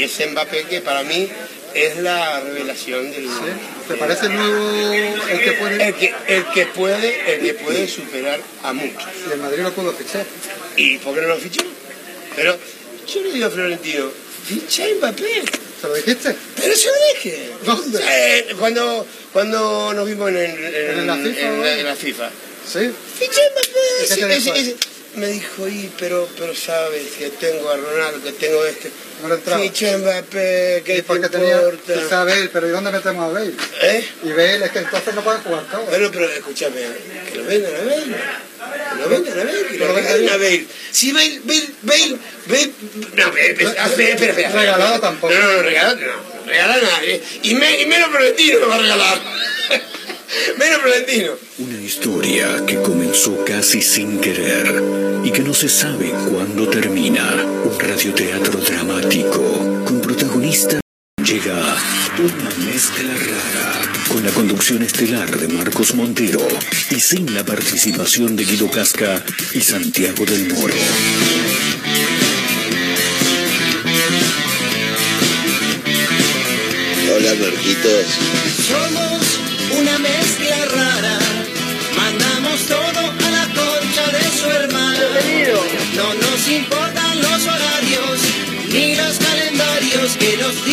Y ese Mbappé que para mí es la revelación del ¿Te parece el nuevo el que puede? El que, el que puede, el que puede superar a muchos. Y el Madrid lo pudo fichar. ¿Y por qué no lo fichó? Pero yo le digo a Florentino, ficha Mbappé. ¿Se lo dijiste? Pero se lo dije. ¿Dónde? Eh, cuando, cuando nos vimos en, en- en- ¿En la FIFA, en la, no? en la FIFA. Sí. Ficha Mbappé. Me dijo, y pero, pero sabes que tengo a Ronaldo, que tengo este. Mbappé, que Y te porque tenía importa? Bale, pero ¿y dónde metemos a Bale? ¿Eh? Y Bale es que entonces no pueden jugar todos. Bueno, pero escúchame, que lo vendan a Bale. Que lo vendan a Bale, que lo vendan- a Bale. Si Bale, Bale, Bale, Bale. No, espera, espera, espera. Regalado tampoco. No, no, no, regalado no. Regalar a nadie. Y, me- y menos Florentino me va a regalar. menos Florentino. Una historia que comenzó casi sin querer y que no se sabe cuándo termina. Un radioteatro dramático con protagonista. Llega una mezcla rara con la conducción estelar de Marcos Montero y sin la participación de Guido Casca y Santiago del Moro. Hola, Marquitos. Somos una mezcla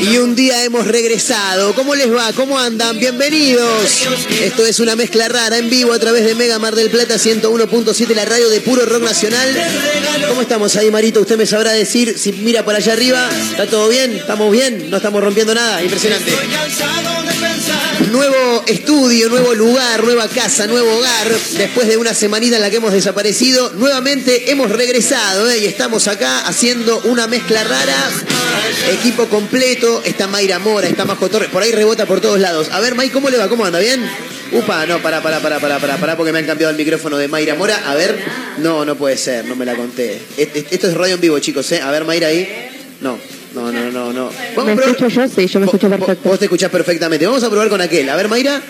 Y un día hemos regresado. ¿Cómo les va? ¿Cómo andan? Bienvenidos. Esto es una mezcla rara en vivo a través de Mega Mar del Plata 101.7, la radio de puro rock nacional. ¿Cómo estamos ahí, Marito? Usted me sabrá decir si mira por allá arriba. ¿Está todo bien? ¿Estamos bien? ¿No estamos rompiendo nada? Impresionante. Nuevo estudio, nuevo lugar, nueva casa, nuevo hogar. Después de una semanita en la que hemos desaparecido, nuevamente hemos regresado ¿eh? y estamos acá haciendo una mezcla rara. Equipo completo. Está Mayra Mora, está Majo Torres. Por ahí rebota por todos lados. A ver, May, ¿cómo le va? ¿Cómo anda? ¿Bien? Upa, no, para, para, para, para, para, para, porque me han cambiado el micrófono de Mayra Mora. A ver, no, no puede ser, no me la conté. Esto es radio en vivo, chicos, ¿eh? A ver, Mayra ahí. No, no, no, no, no. ¿Me a probar- escucho yo? Sí, yo me escucho perfecto. Vos te escuchás perfectamente. Vamos a probar con aquel. A ver, Mayra.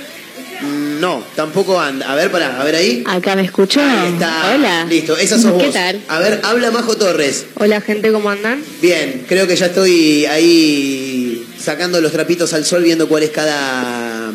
Mm, No, tampoco anda. A ver, pará, a ver ahí. Acá me escucho. Ahí está. Hola. Listo, esa sos ¿Qué vos. tal? A ver, habla Majo Torres. Hola gente, ¿cómo andan? Bien, creo que ya estoy ahí sacando los trapitos al sol viendo cuál es cada,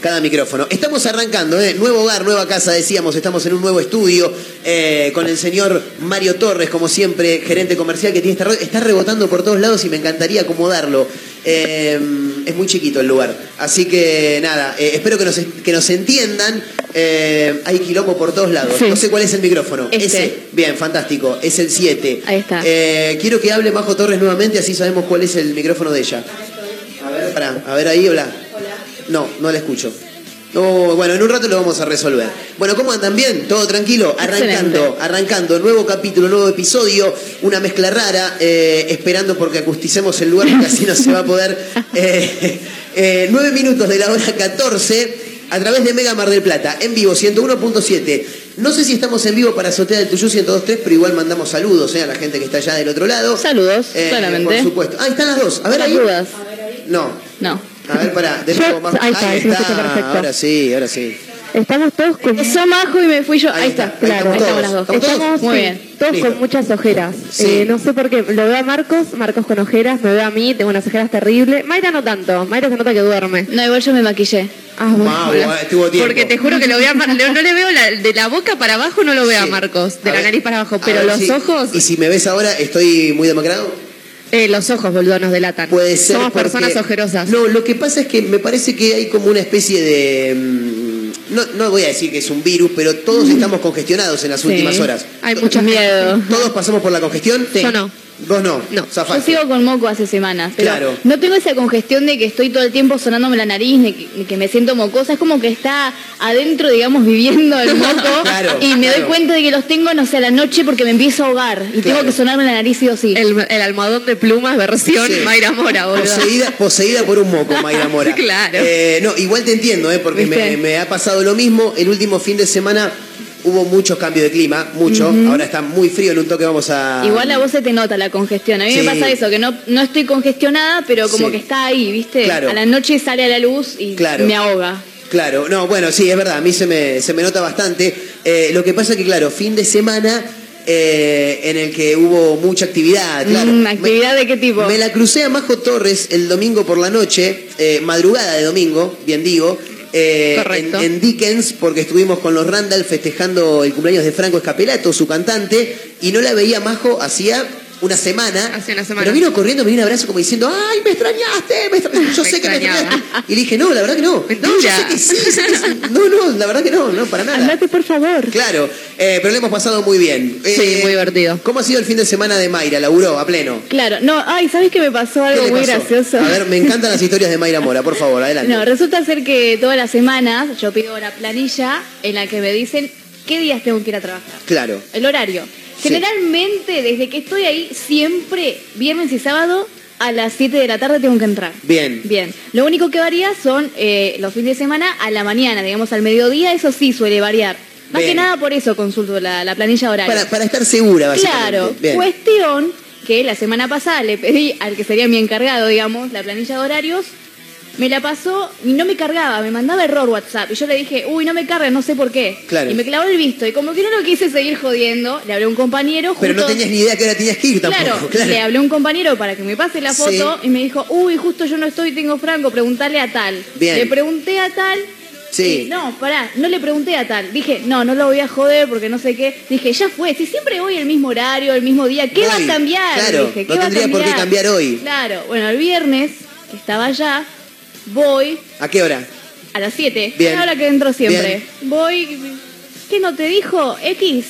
cada micrófono. Estamos arrancando, ¿eh? nuevo hogar, nueva casa, decíamos, estamos en un nuevo estudio eh, con el señor Mario Torres, como siempre, gerente comercial que tiene esta. Está rebotando por todos lados y me encantaría acomodarlo. Eh, es muy chiquito el lugar. Así que nada, eh, espero que nos, que nos entiendan. Eh, hay quilombo por todos lados. Sí. No sé cuál es el micrófono. Este. Ese. Bien, fantástico. Es el 7. Ahí está. Eh, quiero que hable Majo Torres nuevamente, así sabemos cuál es el micrófono de ella. A ver, pará, a ver ahí, hola. No, no la escucho. Oh, bueno, en un rato lo vamos a resolver. Bueno, ¿cómo andan bien? ¿Todo tranquilo? Arrancando, Excelente. arrancando, nuevo capítulo, nuevo episodio, una mezcla rara, eh, esperando porque acusticemos el lugar porque así no se va a poder. Eh, eh, nueve minutos de la hora 14 a través de Mega Mar del Plata, en vivo, 101.7. No sé si estamos en vivo para Azotea del Tuyú 102.3, pero igual mandamos saludos eh, a la gente que está allá del otro lado. Saludos, Eh, claramente. Por supuesto. Ah, están las dos. A ver ahí. dudas. No. No. A ver, pará, de nuevo más. ahí está, ahí escucha perfecto. Ahora sí, ahora sí. Estamos todos con... Eso majo y me fui yo. Ahí Ahí, está, está. ahí Claro, estamos ahí estamos las dos. ¿Estamos Muy sí, bien. Todos Listo. con muchas ojeras. Sí. Eh, no sé por qué. Lo veo a Marcos, Marcos con ojeras, me veo a mí, tengo unas ojeras terribles. Mayra no tanto, Mayra se nota que duerme. No, igual yo me maquillé. Ah, bueno. Ah, tiempo. Porque te juro que lo veo a Mar- no, le veo la- de la boca para abajo, no lo veo a. Marcos. De A la ver, nariz para abajo. Pero los si- ojos, Y si me ves ahora, ¿estoy muy demacrado? Eh, los ojos, boludo, nos delatan. Puede ser. Somos porque- personas ojerosas. No, lo que pasa es que me parece que hay como una especie de. mm, No, no voy a decir que es un virus, pero todos estamos congestionados en las Sí. últimas horas. Hay mucho miedo. ¿Todos pasamos por la congestión? Sí. Yo no. Vos no. No. Yo Zafaste. sigo con moco hace semanas, pero Claro. no tengo esa congestión de que estoy todo el tiempo sonándome la nariz, ni que, ni que me siento mocosa, es como que está adentro, digamos, viviendo el moco Claro, y me claro. doy cuenta de que los tengo, no sé, a la noche porque me empiezo a ahogar y Claro. tengo que sonarme la nariz sí o sí. El, el almohadón de plumas versión Sí. Mayra Mora, boludo. Poseída, poseída por un moco, Mayra Mora. Claro. Eh, no, igual te entiendo, ¿eh? porque me ha pasado lo mismo. El último fin de semana hubo muchos cambios de clima, mucho. Ahora está muy frío, en un toque vamos a... Igual a vos se te nota la congestión. A mí Sí. me pasa eso, que no, no estoy congestionada, pero como Sí. que está ahí, ¿viste? Claro. A la noche sale a la luz y Claro. me ahoga. Claro, no, bueno, sí, es verdad, a mí se me, se me nota bastante. Eh, lo que pasa es que, claro, fin de semana eh, en el que hubo mucha actividad, claro. Mm, ¿actividad de qué tipo? Me la crucé a Majo Torres el domingo por la noche, eh, madrugada de domingo, bien digo. Eh. En, en Dickens, porque estuvimos con los Randall festejando el cumpleaños de Franco Escapelato, su cantante, y no la veía Majo hacía una semana. Una. Pero vino corriendo, me dio un abrazo como diciendo, ¡ay, me extrañaste! me extra- Yo Me sé que me extrañaba. extrañaste. Y le dije, no, la verdad que no. No, yo sé que sí, sé que sí. No, no, la verdad que no, no, para nada. Andate, por favor. Claro, eh, pero le hemos pasado muy bien. Sí, Eh, muy divertido. ¿Cómo ha sido el fin de semana de Mayra? ¿Laburó a pleno? Claro, no, ay, ¿sabes qué me pasó ¿Qué algo muy pasó? gracioso? A ver, me encantan las historias de Mayra Mora, por favor, adelante. No, resulta ser que todas las semanas yo pido la planilla en la que me dicen qué días tengo que ir a trabajar. Claro. El horario. Sí. Generalmente, desde que estoy ahí, siempre, viernes y sábado, a las 7 de la tarde tengo que entrar. Bien. Bien. Lo único que varía son eh, los fines de semana a la mañana, digamos al mediodía, eso sí suele variar. Más Bien. que nada por eso consulto la, la planilla horaria. Para, para estar segura, básicamente. Claro, Bien. cuestión que la semana pasada le pedí al que sería mi encargado, digamos, la planilla de horarios, me la pasó y no me cargaba, me mandaba error WhatsApp. Y yo le dije, uy, no me carga, no sé por qué. Claro. Y me clavó el visto. Y como que no lo quise seguir jodiendo, le hablé a un compañero. Pero no justo- tenías ni idea que ahora tenías que ir tampoco. Claro, Claro, le hablé a un compañero para que me pase la foto Sí. y me dijo, uy, justo yo no estoy, tengo Franco, preguntarle a tal. Bien. Le pregunté a tal. Sí. no, pará, no le pregunté a tal. Dije, no, no lo voy a joder porque no sé qué. Dije, ya fue, si siempre voy el mismo horario, el mismo día, ¿qué va a cambiar? Claro, Dije, no ¿qué va a tendría por qué cambiar hoy. Claro, bueno, el viernes, que estaba allá, voy ¿A qué hora? a las 7. Bien. Es la hora que entro siempre. Bien. Voy. ¿Qué no te dijo? ¿X?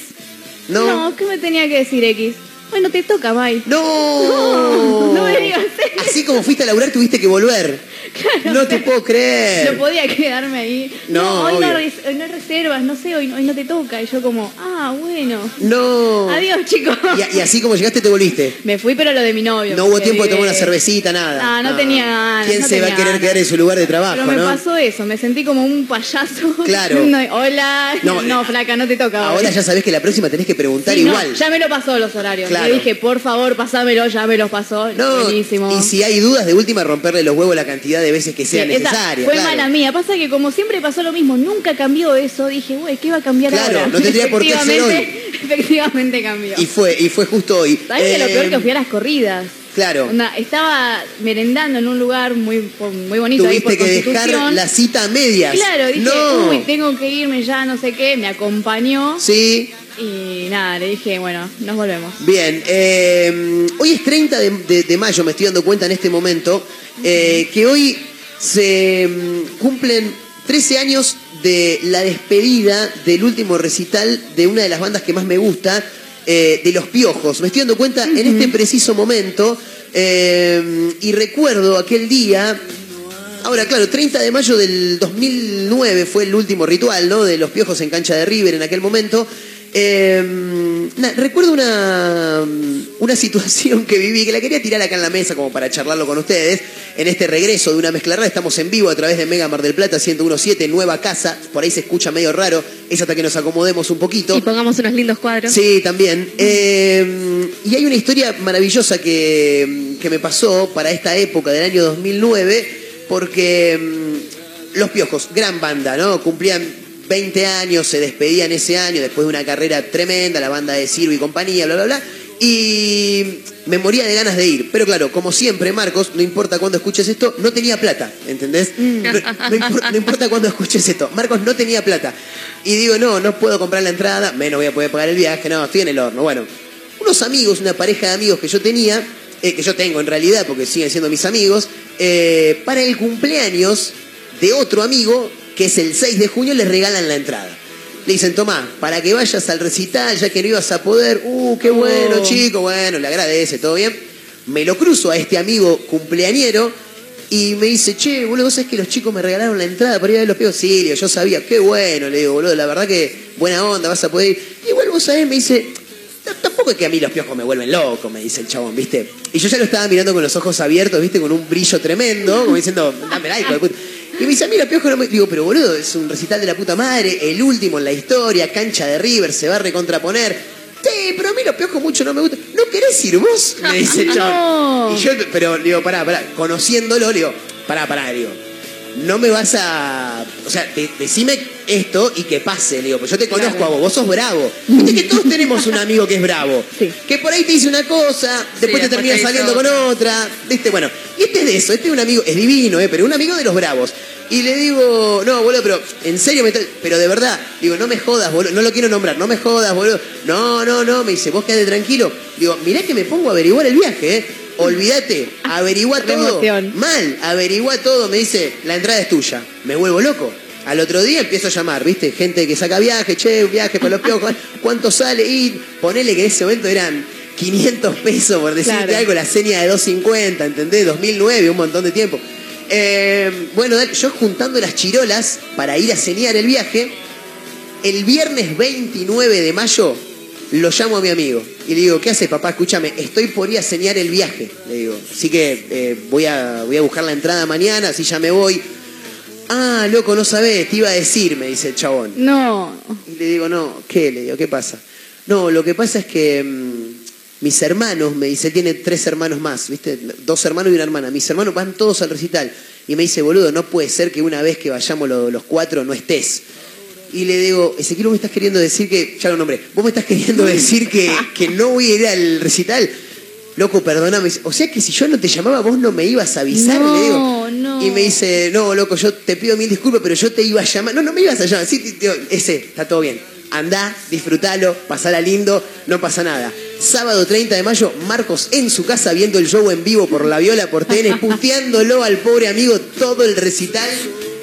No. ¿qué me tenía que decir X? Bueno, te toca, May. ¡No! No, no me digas eso. Así como fuiste a laburar, tuviste que volver. Claro, no te puedo creer. No podía quedarme ahí. No, hoy, no res- hoy no reservas, no sé, hoy, hoy no te toca. Y yo como, ah, bueno. No. Adiós, chicos. Y, y así como llegaste, te volviste. Me fui, pero lo de mi novio. No hubo tiempo de tomar una cervecita, nada. Ah, no tenía ganas, ¿Quién no se va a querer quedar en su lugar de trabajo, Pero me no? pasó eso, me sentí como un payaso. Claro. No, hola. No, No, flaca, no te toca. hoy. Ahora ya sabés que la próxima tenés que preguntar Sí, no, igual. ya me lo pasó los horarios. Claro. Le dije, por favor, pasámelo, ya me los pasó. No, Buenísimo. y si hay dudas, de última romperle los huevos la cantidad de veces que sea Sí, esa necesaria. Fue claro. mala mía. Pasa que como siempre pasó lo mismo, nunca cambió eso. Dije, güey, ¿qué va a cambiar Claro, ahora? no tendría por qué ser Efectivamente- Efectivamente cambió. Y fue, y fue justo hoy. ¿Sabes que lo Eh, peor que fui a las corridas? Claro. Onda, estaba merendando en un lugar muy, muy bonito ahí por Tuviste que dejar la cita a medias. Claro, dije, no. uy, tengo que irme ya, no sé qué. Me acompañó Sí, y nada, le dije, bueno, nos volvemos. bien. eh, hoy es 30 de, de- de mayo, me estoy dando cuenta en este momento, eh, que hoy se mm, cumplen 13 años de la despedida del último recital de una de las bandas que más me gusta, eh, de Los Piojos. Me estoy dando cuenta en este preciso momento eh, y recuerdo aquel día Ahora, claro, 30 de mayo del 2009 fue el último ritual, ¿no? De los piojos en cancha de River en aquel momento. Eh, na- recuerdo una, una situación que viví, que la quería tirar acá en la mesa como para charlarlo con ustedes. En este regreso de una mezcla rara, estamos en vivo a través de Mega Mar del Plata 1017, nueva casa. Por ahí se escucha medio raro, es hasta que nos acomodemos un poquito. Y pongamos unos lindos cuadros. Sí, también. Eh, y hay una historia maravillosa que, que me pasó para esta época del año 2009, porque mm, Los Piojos, gran banda, ¿no? Cumplían 20 años, se despedían ese año después de una carrera tremenda, la banda de Sirvo y compañía, bla, bla, bla. Y me moría de ganas de ir. Pero claro, como siempre, Marcos, no importa cuándo escuches esto, no tenía plata, ¿entendés? No, no impor- no importa cuándo escuches esto. Marcos no tenía plata. Y digo, no, no puedo comprar la entrada, menos voy a poder pagar el viaje, no, estoy en el horno. Bueno, unos amigos, una pareja de amigos que yo tenía, eh, que yo tengo en realidad, porque siguen siendo mis amigos, eh, para el cumpleaños de otro amigo, que es el 6 de junio, les regalan la entrada. Le dicen, tomá, para que vayas al recital, ya que no ibas a poder, uh, qué bueno, Oh. chico, bueno, le agradece, todo bien. Me lo cruzo a este amigo cumpleañero y me dice, che, boludo, ¿vos sabés que los chicos me regalaron la entrada para ir a ver los peos? Sí, yo sabía, qué bueno, le digo, boludo, la verdad que buena onda, vas a poder ir. Igual vos sabés, me dice, "T- tampoco es que a mí los piojos me vuelven loco, me dice el chabón, ¿viste? Y yo ya lo estaba mirando con los ojos abiertos, ¿viste? Con un brillo tremendo, como diciendo, dame hijo de puta. Y me dice, a mí los piojos no me... Digo, pero boludo, es un recital de la puta madre, el último en la historia, cancha de River, se va a recontraponer. Sí, pero a mí los piojos mucho no me gustan. ¿No querés ir vos? Me dice chabón. No. Y yo, pero digo, pará, pará, conociéndolo, digo, pará, pará, digo, no me vas a. O sea, de- decime esto y que pase, le digo, pues yo te conozco a vos, vos sos bravo. Viste que todos tenemos un amigo que es bravo. Sí. Que por ahí te dice una cosa, después te termina saliendo con otra. ¿Viste? Bueno, y este es de eso, este es un amigo, es divino, ¿eh? pero un amigo de los bravos. Y le digo, no, boludo, pero en serio, me pero de verdad, digo, no me jodas, boludo, no lo quiero nombrar, no me jodas, boludo. No, no, no, me dice, vos quedate tranquilo. Digo, mirá que me pongo a averiguar el viaje, ¿eh? Olvídate, averigua todo. Mal, averigua todo, me dice, la entrada es tuya. Me vuelvo loco. Al otro día empiezo a llamar, ¿viste? Gente que saca viaje, che, un viaje para los piojos, ¿cuánto sale? Y ponele que en ese momento eran 500 pesos, por decirte Claro. algo, la seña de 250, ¿entendés? 2009, un montón de tiempo. Eh, bueno, yo juntando las chirolas para ir a señar el viaje, el viernes 29 de mayo lo llamo a mi amigo y le digo, ¿qué haces papá? Escúchame, estoy por ir a señar el viaje. Le digo, así que eh, voy, a, voy a buscar la entrada mañana, así ya me voy. Ah, loco, no sabés, te iba a decir, me dice el chabón. No. Y le digo, no, ¿qué? Le digo, ¿qué pasa? No, lo que pasa es que mm, mis hermanos, me dice, tiene tres hermanos más, ¿viste? Dos hermanos y una hermana. Mis hermanos van todos al recital. Y me dice, boludo, no puede ser que una vez que vayamos lo- los cuatro no estés. Y le digo, Ezequiel, vos me estás queriendo decir que, ya lo nombré, vos me estás queriendo decir que, que no voy a ir al recital. Loco, perdóname. O sea que si yo no te llamaba, vos no me ibas a avisar, No, le digo. no. Y me dice, no, loco, yo te pido mil disculpas, pero yo te iba a llamar. No, no me ibas a llamar. Sí, ese, está todo bien. Andá, disfrutalo, pasala lindo, no pasa nada. Sábado 30 de mayo, Marcos en su casa viendo el show en vivo por la viola por TN, puteándolo al pobre amigo todo el recital,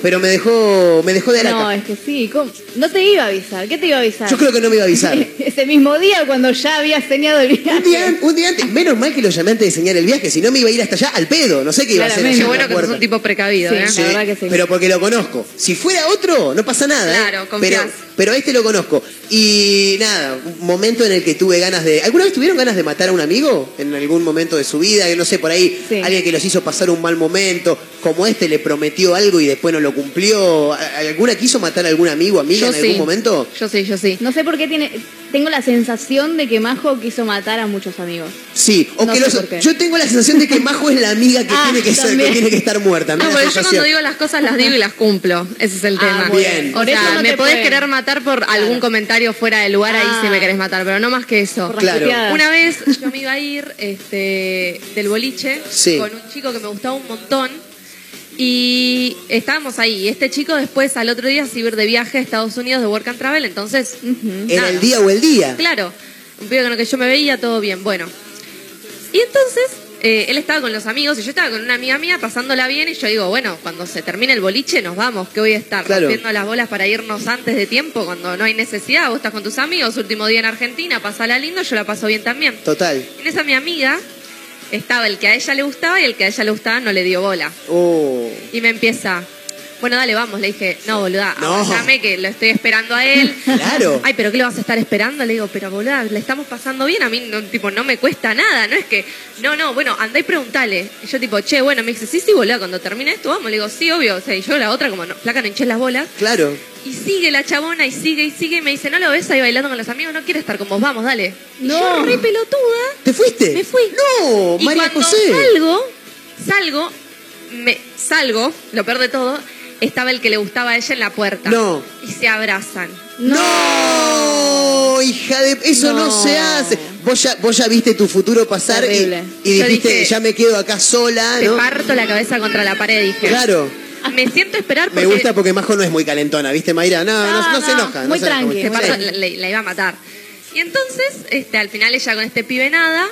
pero me dejó, me dejó de No, araca. es que sí. ¿cómo? No te iba a avisar. ¿Qué te iba a avisar? Yo creo que no me iba a avisar. Ese mismo día cuando ya había señado el viaje. Un día, un día antes, menos mal que lo llamé antes de enseñar el viaje, si no me iba a ir hasta allá al pedo, no sé qué iba a hacer en bueno que sos puerta. un tipo precavido, Sí. ¿eh? La verdad que sí. Pero porque lo conozco. Si fuera otro, no pasa nada. ¿eh? Claro, confiás. pero, pero a este lo conozco. Y nada, un momento en el que tuve ganas de. ¿Alguna vez tuvieron ganas de matar a un amigo? En algún momento de su vida, que no sé, por ahí, Sí. alguien que los hizo pasar un mal momento, como este le prometió algo y después no lo cumplió. ¿A- ¿Alguna quiso matar a algún amigo, amiga Yo en algún sí. momento? Yo sí, yo sí. No sé por qué tiene. Tengo la sensación de que Majo quiso matar a muchos amigos. Sí, o No que los- yo tengo la sensación de que Majo es la amiga que, Ah, tiene, que, ser- que tiene que estar muerta. No, la porque yo cuando digo las cosas las digo y las cumplo. Ese es el Ah, tema. muy bien. O Por eso sea, no me te podés querer matar por algún comentario fuera de lugar, ahí Ah. sí me querés matar, pero no más que eso. Por Claro. Una vez yo me iba a ir este, del boliche Sí. con un chico que me gustaba un montón y estábamos ahí. Y este chico después al otro día se iba a ir de viaje a Estados Unidos de Work and Travel, entonces... ¿Era nada. el día o el día? Claro, un pibe con el que yo me veía, todo bien. Bueno. Y entonces, eh, él estaba con los amigos y yo estaba con una amiga mía pasándola bien y yo digo, bueno, cuando se termine el boliche nos vamos, que voy a estar Claro. rompiendo las bolas para irnos antes de tiempo, cuando no hay necesidad, vos estás con tus amigos, último día en Argentina, pasala lindo, yo la paso bien también. Total. En esa mi amiga estaba el que a ella le gustaba y el que a ella le gustaba no le dio bola. Oh. Y me empieza, bueno, dale, vamos. Le dije, no, boluda, No. que lo estoy esperando a él. Claro. Ay, pero ¿qué lo vas a estar esperando? Le digo, pero boluda, le estamos pasando bien. A mí, no, tipo, no me cuesta nada. No es que, no, no, bueno, andá y preguntale. Y yo, tipo, che, bueno, me dice, sí, sí, boluda, cuando termine esto, vamos. Le digo, sí, obvio. O sea, y yo la otra, como, no, flaca, no hinché las bolas. Claro. Y sigue la chabona y sigue y sigue y me dice, no lo ves ahí bailando con los amigos, no quiere estar con vos, vamos, dale. Y No. yo re pelotuda. ¿Te fuiste? Me fui. No, y María cuando José. salgo, salgo, me salgo, lo peor de todo, estaba el que le gustaba a ella en la puerta. No. Y se abrazan. No, hija de... Eso no, No. se hace. Vos ya, vos ya viste tu futuro pasar y, dijiste, dije, ya me quedo acá sola, Te ¿no? parto la cabeza contra la pared, dije. Claro. Me siento a esperar porque Me gusta porque Majo no es muy calentona, ¿viste, Mayra? No, no, se no, enoja. no muy tranqui, parto- la, iba a matar. Y entonces, este, al final ella con este pibe nada,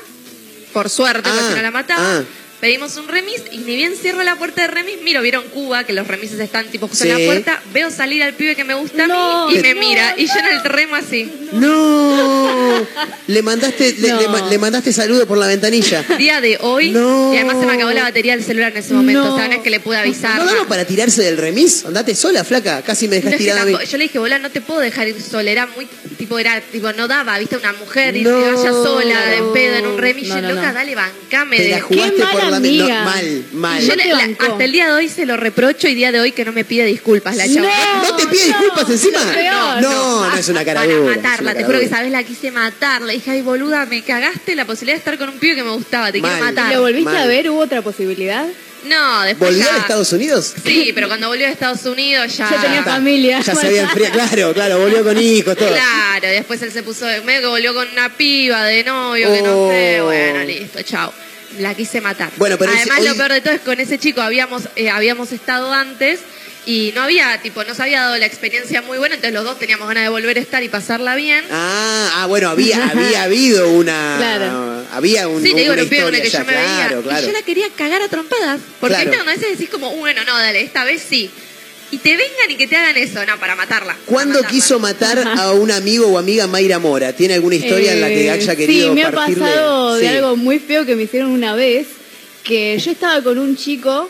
por suerte, Ah, no la mataba. ah. Pedimos un remis y ni bien cierro la puerta de remis, miro, vieron Cuba, que los remises están tipo justo en la puerta, veo salir al pibe que me gusta a No, mí y me no, mira, y yo en el remo así. No, le mandaste, le, No. le ma- le mandaste saludo por la ventanilla. Día de hoy, No. y además se me acabó la batería del celular en ese momento, No. o sea, no es que le pude avisar. ¿No daba para tirarse del remis? Andate sola, flaca. Casi me No dejas es que tirada a mí. yo le dije, bola, no te puedo dejar ir sola. Era muy, tipo, era, tipo, no daba, viste, una mujer y No. se vaya sola, de pedo, en un remis. No, no, loca, no. dale, bancame. Te de- la jugaste por la no, amiga. mal, mal. Yo No le- la- hasta el día de hoy se lo reprocho y día de hoy que no me pide disculpas la chava. ¿No te pide no, disculpas encima? peor. No, no, es una cara Para dura, matarla, te juro que sabes, la quise matar. Le dije, ay, boluda, me cagaste la posibilidad de estar con un pibe que me gustaba, te Mal. quiero matar. ¿Lo volviste Mal. a ver? ¿Hubo otra posibilidad? No, después ¿Volvió ya... a Estados Unidos? Sí, pero cuando volvió a Estados Unidos ya... Ya tenía familia. Ya se había enfriado. Claro, claro, volvió con hijos, todo. Claro, después él se puso, medio que volvió con una piba de novio, que no Oh. sé, bueno, listo, chao. La quise matar. Bueno, pero Además, ese- lo peor de todo es que con ese chico habíamos, eh, habíamos estado antes y no había, tipo, no se había dado la experiencia muy buena, entonces los dos teníamos ganas de volver a estar y pasarla bien. Ah, ah, bueno, había, había habido una. Claro. Había un, Sí, te digo, una historia que yo me veía. claro. Y yo la quería cagar a trompadas. Porque Claro. a veces decís como, bueno, no, dale, esta vez sí. Y te vengan y que te hagan eso, no, para matarla. para ¿Cuándo matarla. quiso matar a un amigo o amiga Mayra Mora? ¿Tiene alguna historia en la que Eh, haya querido Sí, me ha partirle? pasado de Sí. algo muy feo que me hicieron una vez, que yo estaba con un chico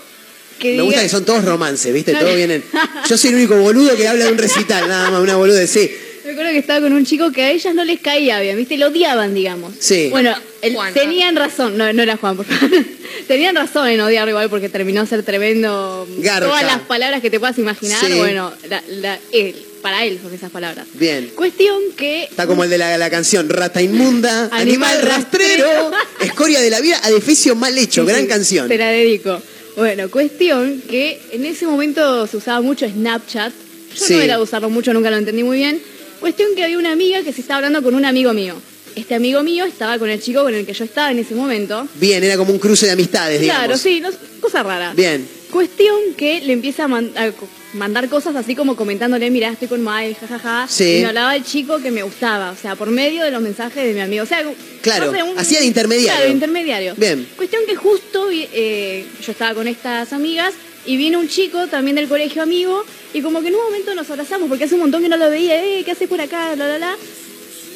que Me gusta diga- que son todos romances, ¿viste? Claro. Todos vienen. Yo soy el único boludo que habla de un recital, nada más, una boluda, sí. Me acuerdo que estaba con un chico que a ellas no les caía bien, ¿viste? Lo odiaban, digamos. Sí. Bueno, el- Juan, tenían razón, no, no era Juan, por favor. tenían razón en odiarlo igual porque terminó a ser tremendo. Garca. Todas las palabras que te puedas imaginar, Sí. bueno, la- la- él, para él son esas palabras. Bien. Cuestión que. Está como el de la, la canción Rata inmunda, Animal, Animal rastrero, rastrero. Escoria de la vida, Adefesio mal hecho, Sí, gran sí, canción. Te la dedico. Bueno, cuestión que en ese momento se usaba mucho Snapchat. Yo Sí. no era de usarlo mucho, nunca lo entendí muy bien. Cuestión que había una amiga que se estaba hablando con un amigo mío. Este amigo mío estaba con el chico con el que yo estaba en ese momento. Bien, era como un cruce de amistades, digamos. Claro, sí, no, cosa rara. Bien. Cuestión que le empieza a, man- a mandar cosas así como comentándole, mira, estoy con Mike, jajaja. Sí. Y me hablaba el chico que me gustaba, o sea, por medio de los mensajes de mi amigo. O sea, Claro, no sé, un- hacía de intermediario. Claro, de intermediario. Bien. Cuestión que justo eh, yo estaba con estas amigas y viene un chico también del colegio amigo y como que en un momento nos abrazamos porque hace un montón que no lo veía, eh, ¿qué haces por acá? La, la, la.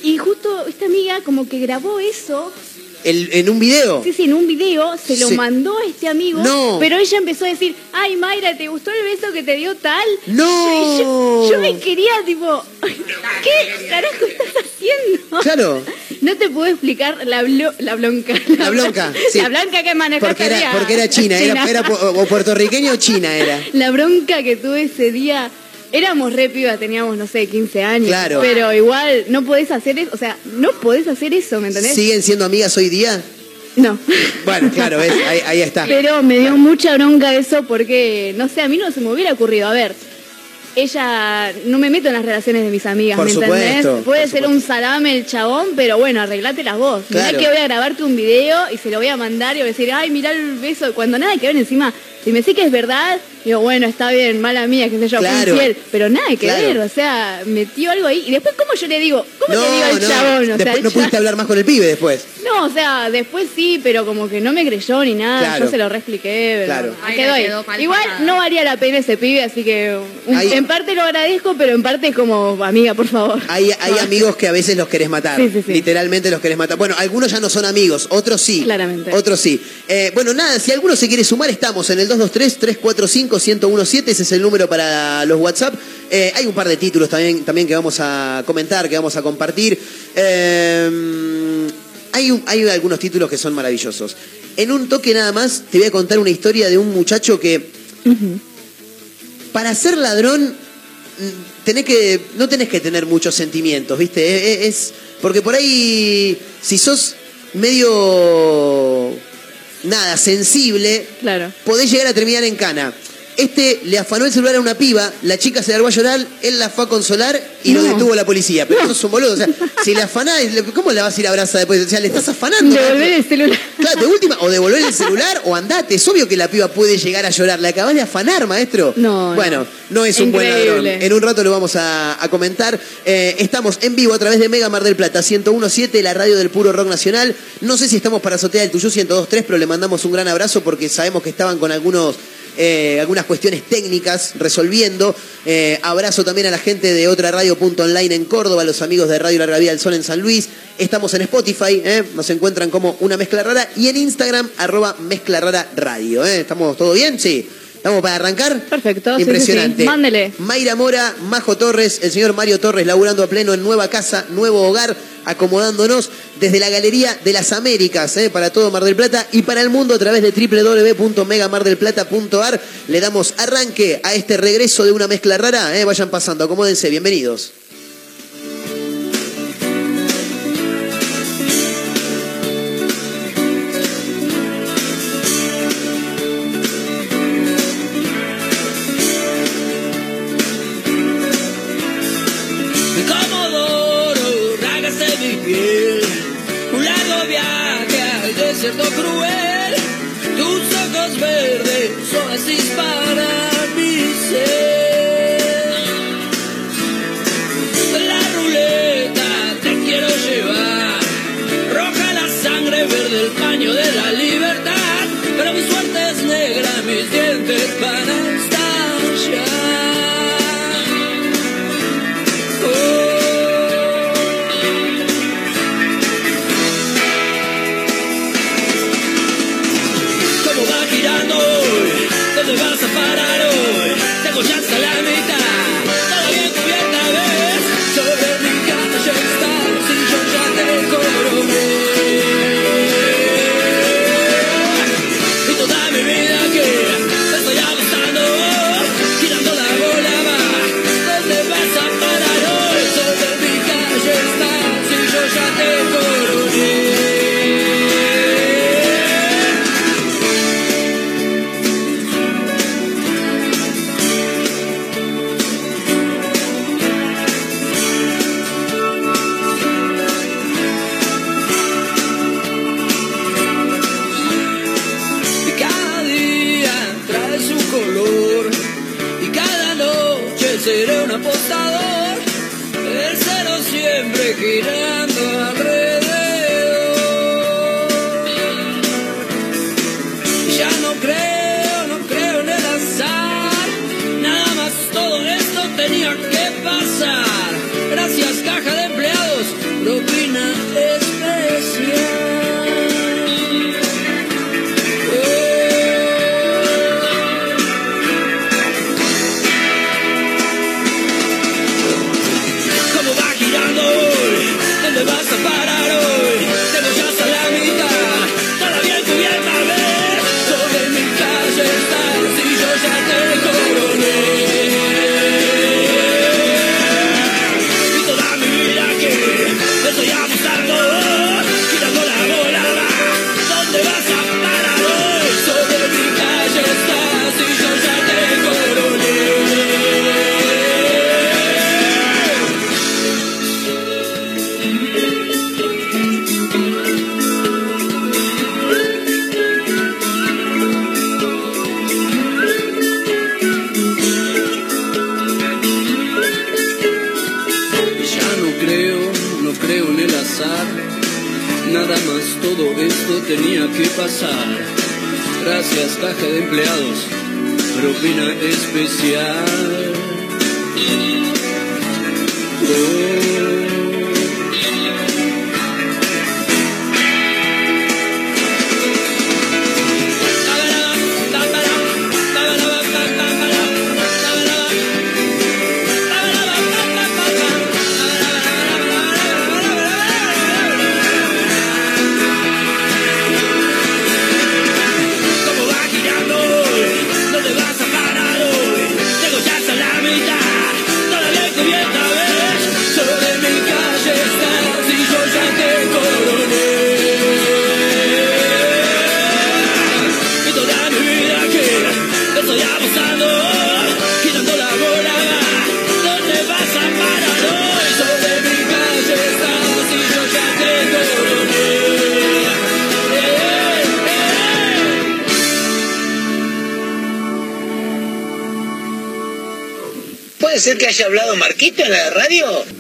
Y justo esta amiga como que grabó eso, El- en un video. sí, sí, en un video, se lo Sí. mandó a este amigo, No. pero ella empezó a decir, ay Mayra, ¿te gustó el beso que te dio tal? No. Y yo, yo me quería tipo, ¿qué carajo estás haciendo? Claro. No te puedo explicar la, blo- la blanca. La blanca, sí. La blanca que manejaste Porque era, porque era China, Era, era o puertorriqueño o China era. La bronca que tuve ese día. Éramos re pibas, teníamos, no sé, 15 años. Claro. Pero igual no podés hacer eso. O sea, no podés hacer eso, ¿me entendés? ¿Siguen siendo amigas hoy día? No. Bueno, claro, ves, ahí, ahí está. Pero me dio mucha bronca eso porque, no sé, a mí no se me hubiera ocurrido. A ver, ella, no me meto en las relaciones de mis amigas, Por ¿me entendés? supuesto, Puede por ser supuesto. un salame el chabón, pero bueno, arreglátelas vos. Claro. Mirá que voy a grabarte un video y se lo voy a mandar y voy a decir, ay, mirá el beso. Cuando nada que ver encima, si me sé que es verdad, digo, bueno, está bien, mala mía, qué sé yo, fui Claro. infiel. Pero nada que Claro. ver, o sea, metió algo ahí. Y después, ¿cómo yo le digo? ¿Cómo No, le digo al no. chabón? O sea, Después no pudiste hablar más con el pibe después. No, o sea, después sí, pero como que no me creyó ni nada. Claro. Yo se lo reexpliqué. pero Claro. ahí quedó ahí. quedó Igual no valía la pena ese pibe, así que Ahí- en parte lo agradezco, pero en parte es como, amiga, por favor. Hay, hay amigos que a veces los querés matar. Sí, sí, sí. Literalmente los querés matar. Bueno, algunos ya no son amigos, otros sí. Claramente. Otros sí. Eh, bueno, nada, si alguno se quiere sumar, estamos en el 223-345-1017. Ese es el número para los WhatsApp. Eh, hay un par de títulos también, también que vamos a comentar, que vamos a compartir. Eh, hay, un- hay algunos títulos que son maravillosos. En un toque nada más, te voy a contar una historia de un muchacho que para ser ladrón mm, tenés que no tenés que tener muchos sentimientos, ¿viste? Eh, eh, Es porque por ahí si sos medio nada sensible, Claro. podés llegar a terminar en cana. Este le afanó el celular a una piba, la chica se largó a llorar, él la fue a consolar y lo detuvo la policía. Pero eso es un boludo. O sea, si le afanás, ¿cómo la vas a ir a abrazar después? O sea, le estás afanando. Devolver el celular. Claro, de última, o devolver el celular o andate. Es obvio que la piba puede llegar a llorar. ¿Le acabas de afanar, maestro? No, no. Bueno, no es un buen ladrón. En un rato lo vamos a, a comentar. Eh, estamos en vivo a través de Mega Mar del Plata 1017, la radio del puro rock nacional. No sé si estamos para Azotea del Tuyú 1023, pero le mandamos un gran abrazo porque sabemos que estaban con algunos. Eh, algunas cuestiones técnicas resolviendo. Eh, abrazo también a la gente de otra radio.online en Córdoba, los amigos de Radio Larga Vida del Sol en San Luis. Estamos en Spotify, eh, nos encuentran como una mezcla rara y en Instagram, arroba mezcla rara radio. eh. ¿Estamos todo bien? Sí. ¿Estamos para arrancar? Perfecto, sí, sí, Impresionante. sí. Mándele. Mayra Mora, Majo Torres, el señor Mario Torres laburando a pleno en nueva casa, nuevo hogar, acomodándonos desde la Galería de las Américas, eh, para todo Mar del Plata y para el mundo a través de www.megamardelplata.ar. Le damos arranque a este regreso de una mezcla rara. eh. Vayan pasando, acomódense, bienvenidos. Verdes son seré un apostador. El cero siempre girando alrededor. Gracias, caja de empleados. Propina especial. ser que haya hablado Marquito en la radio?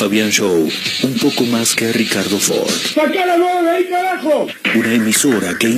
Fabián Show, un poco más que Ricardo Ford. ¡Saca la bola ahí, carajo! Una emisora que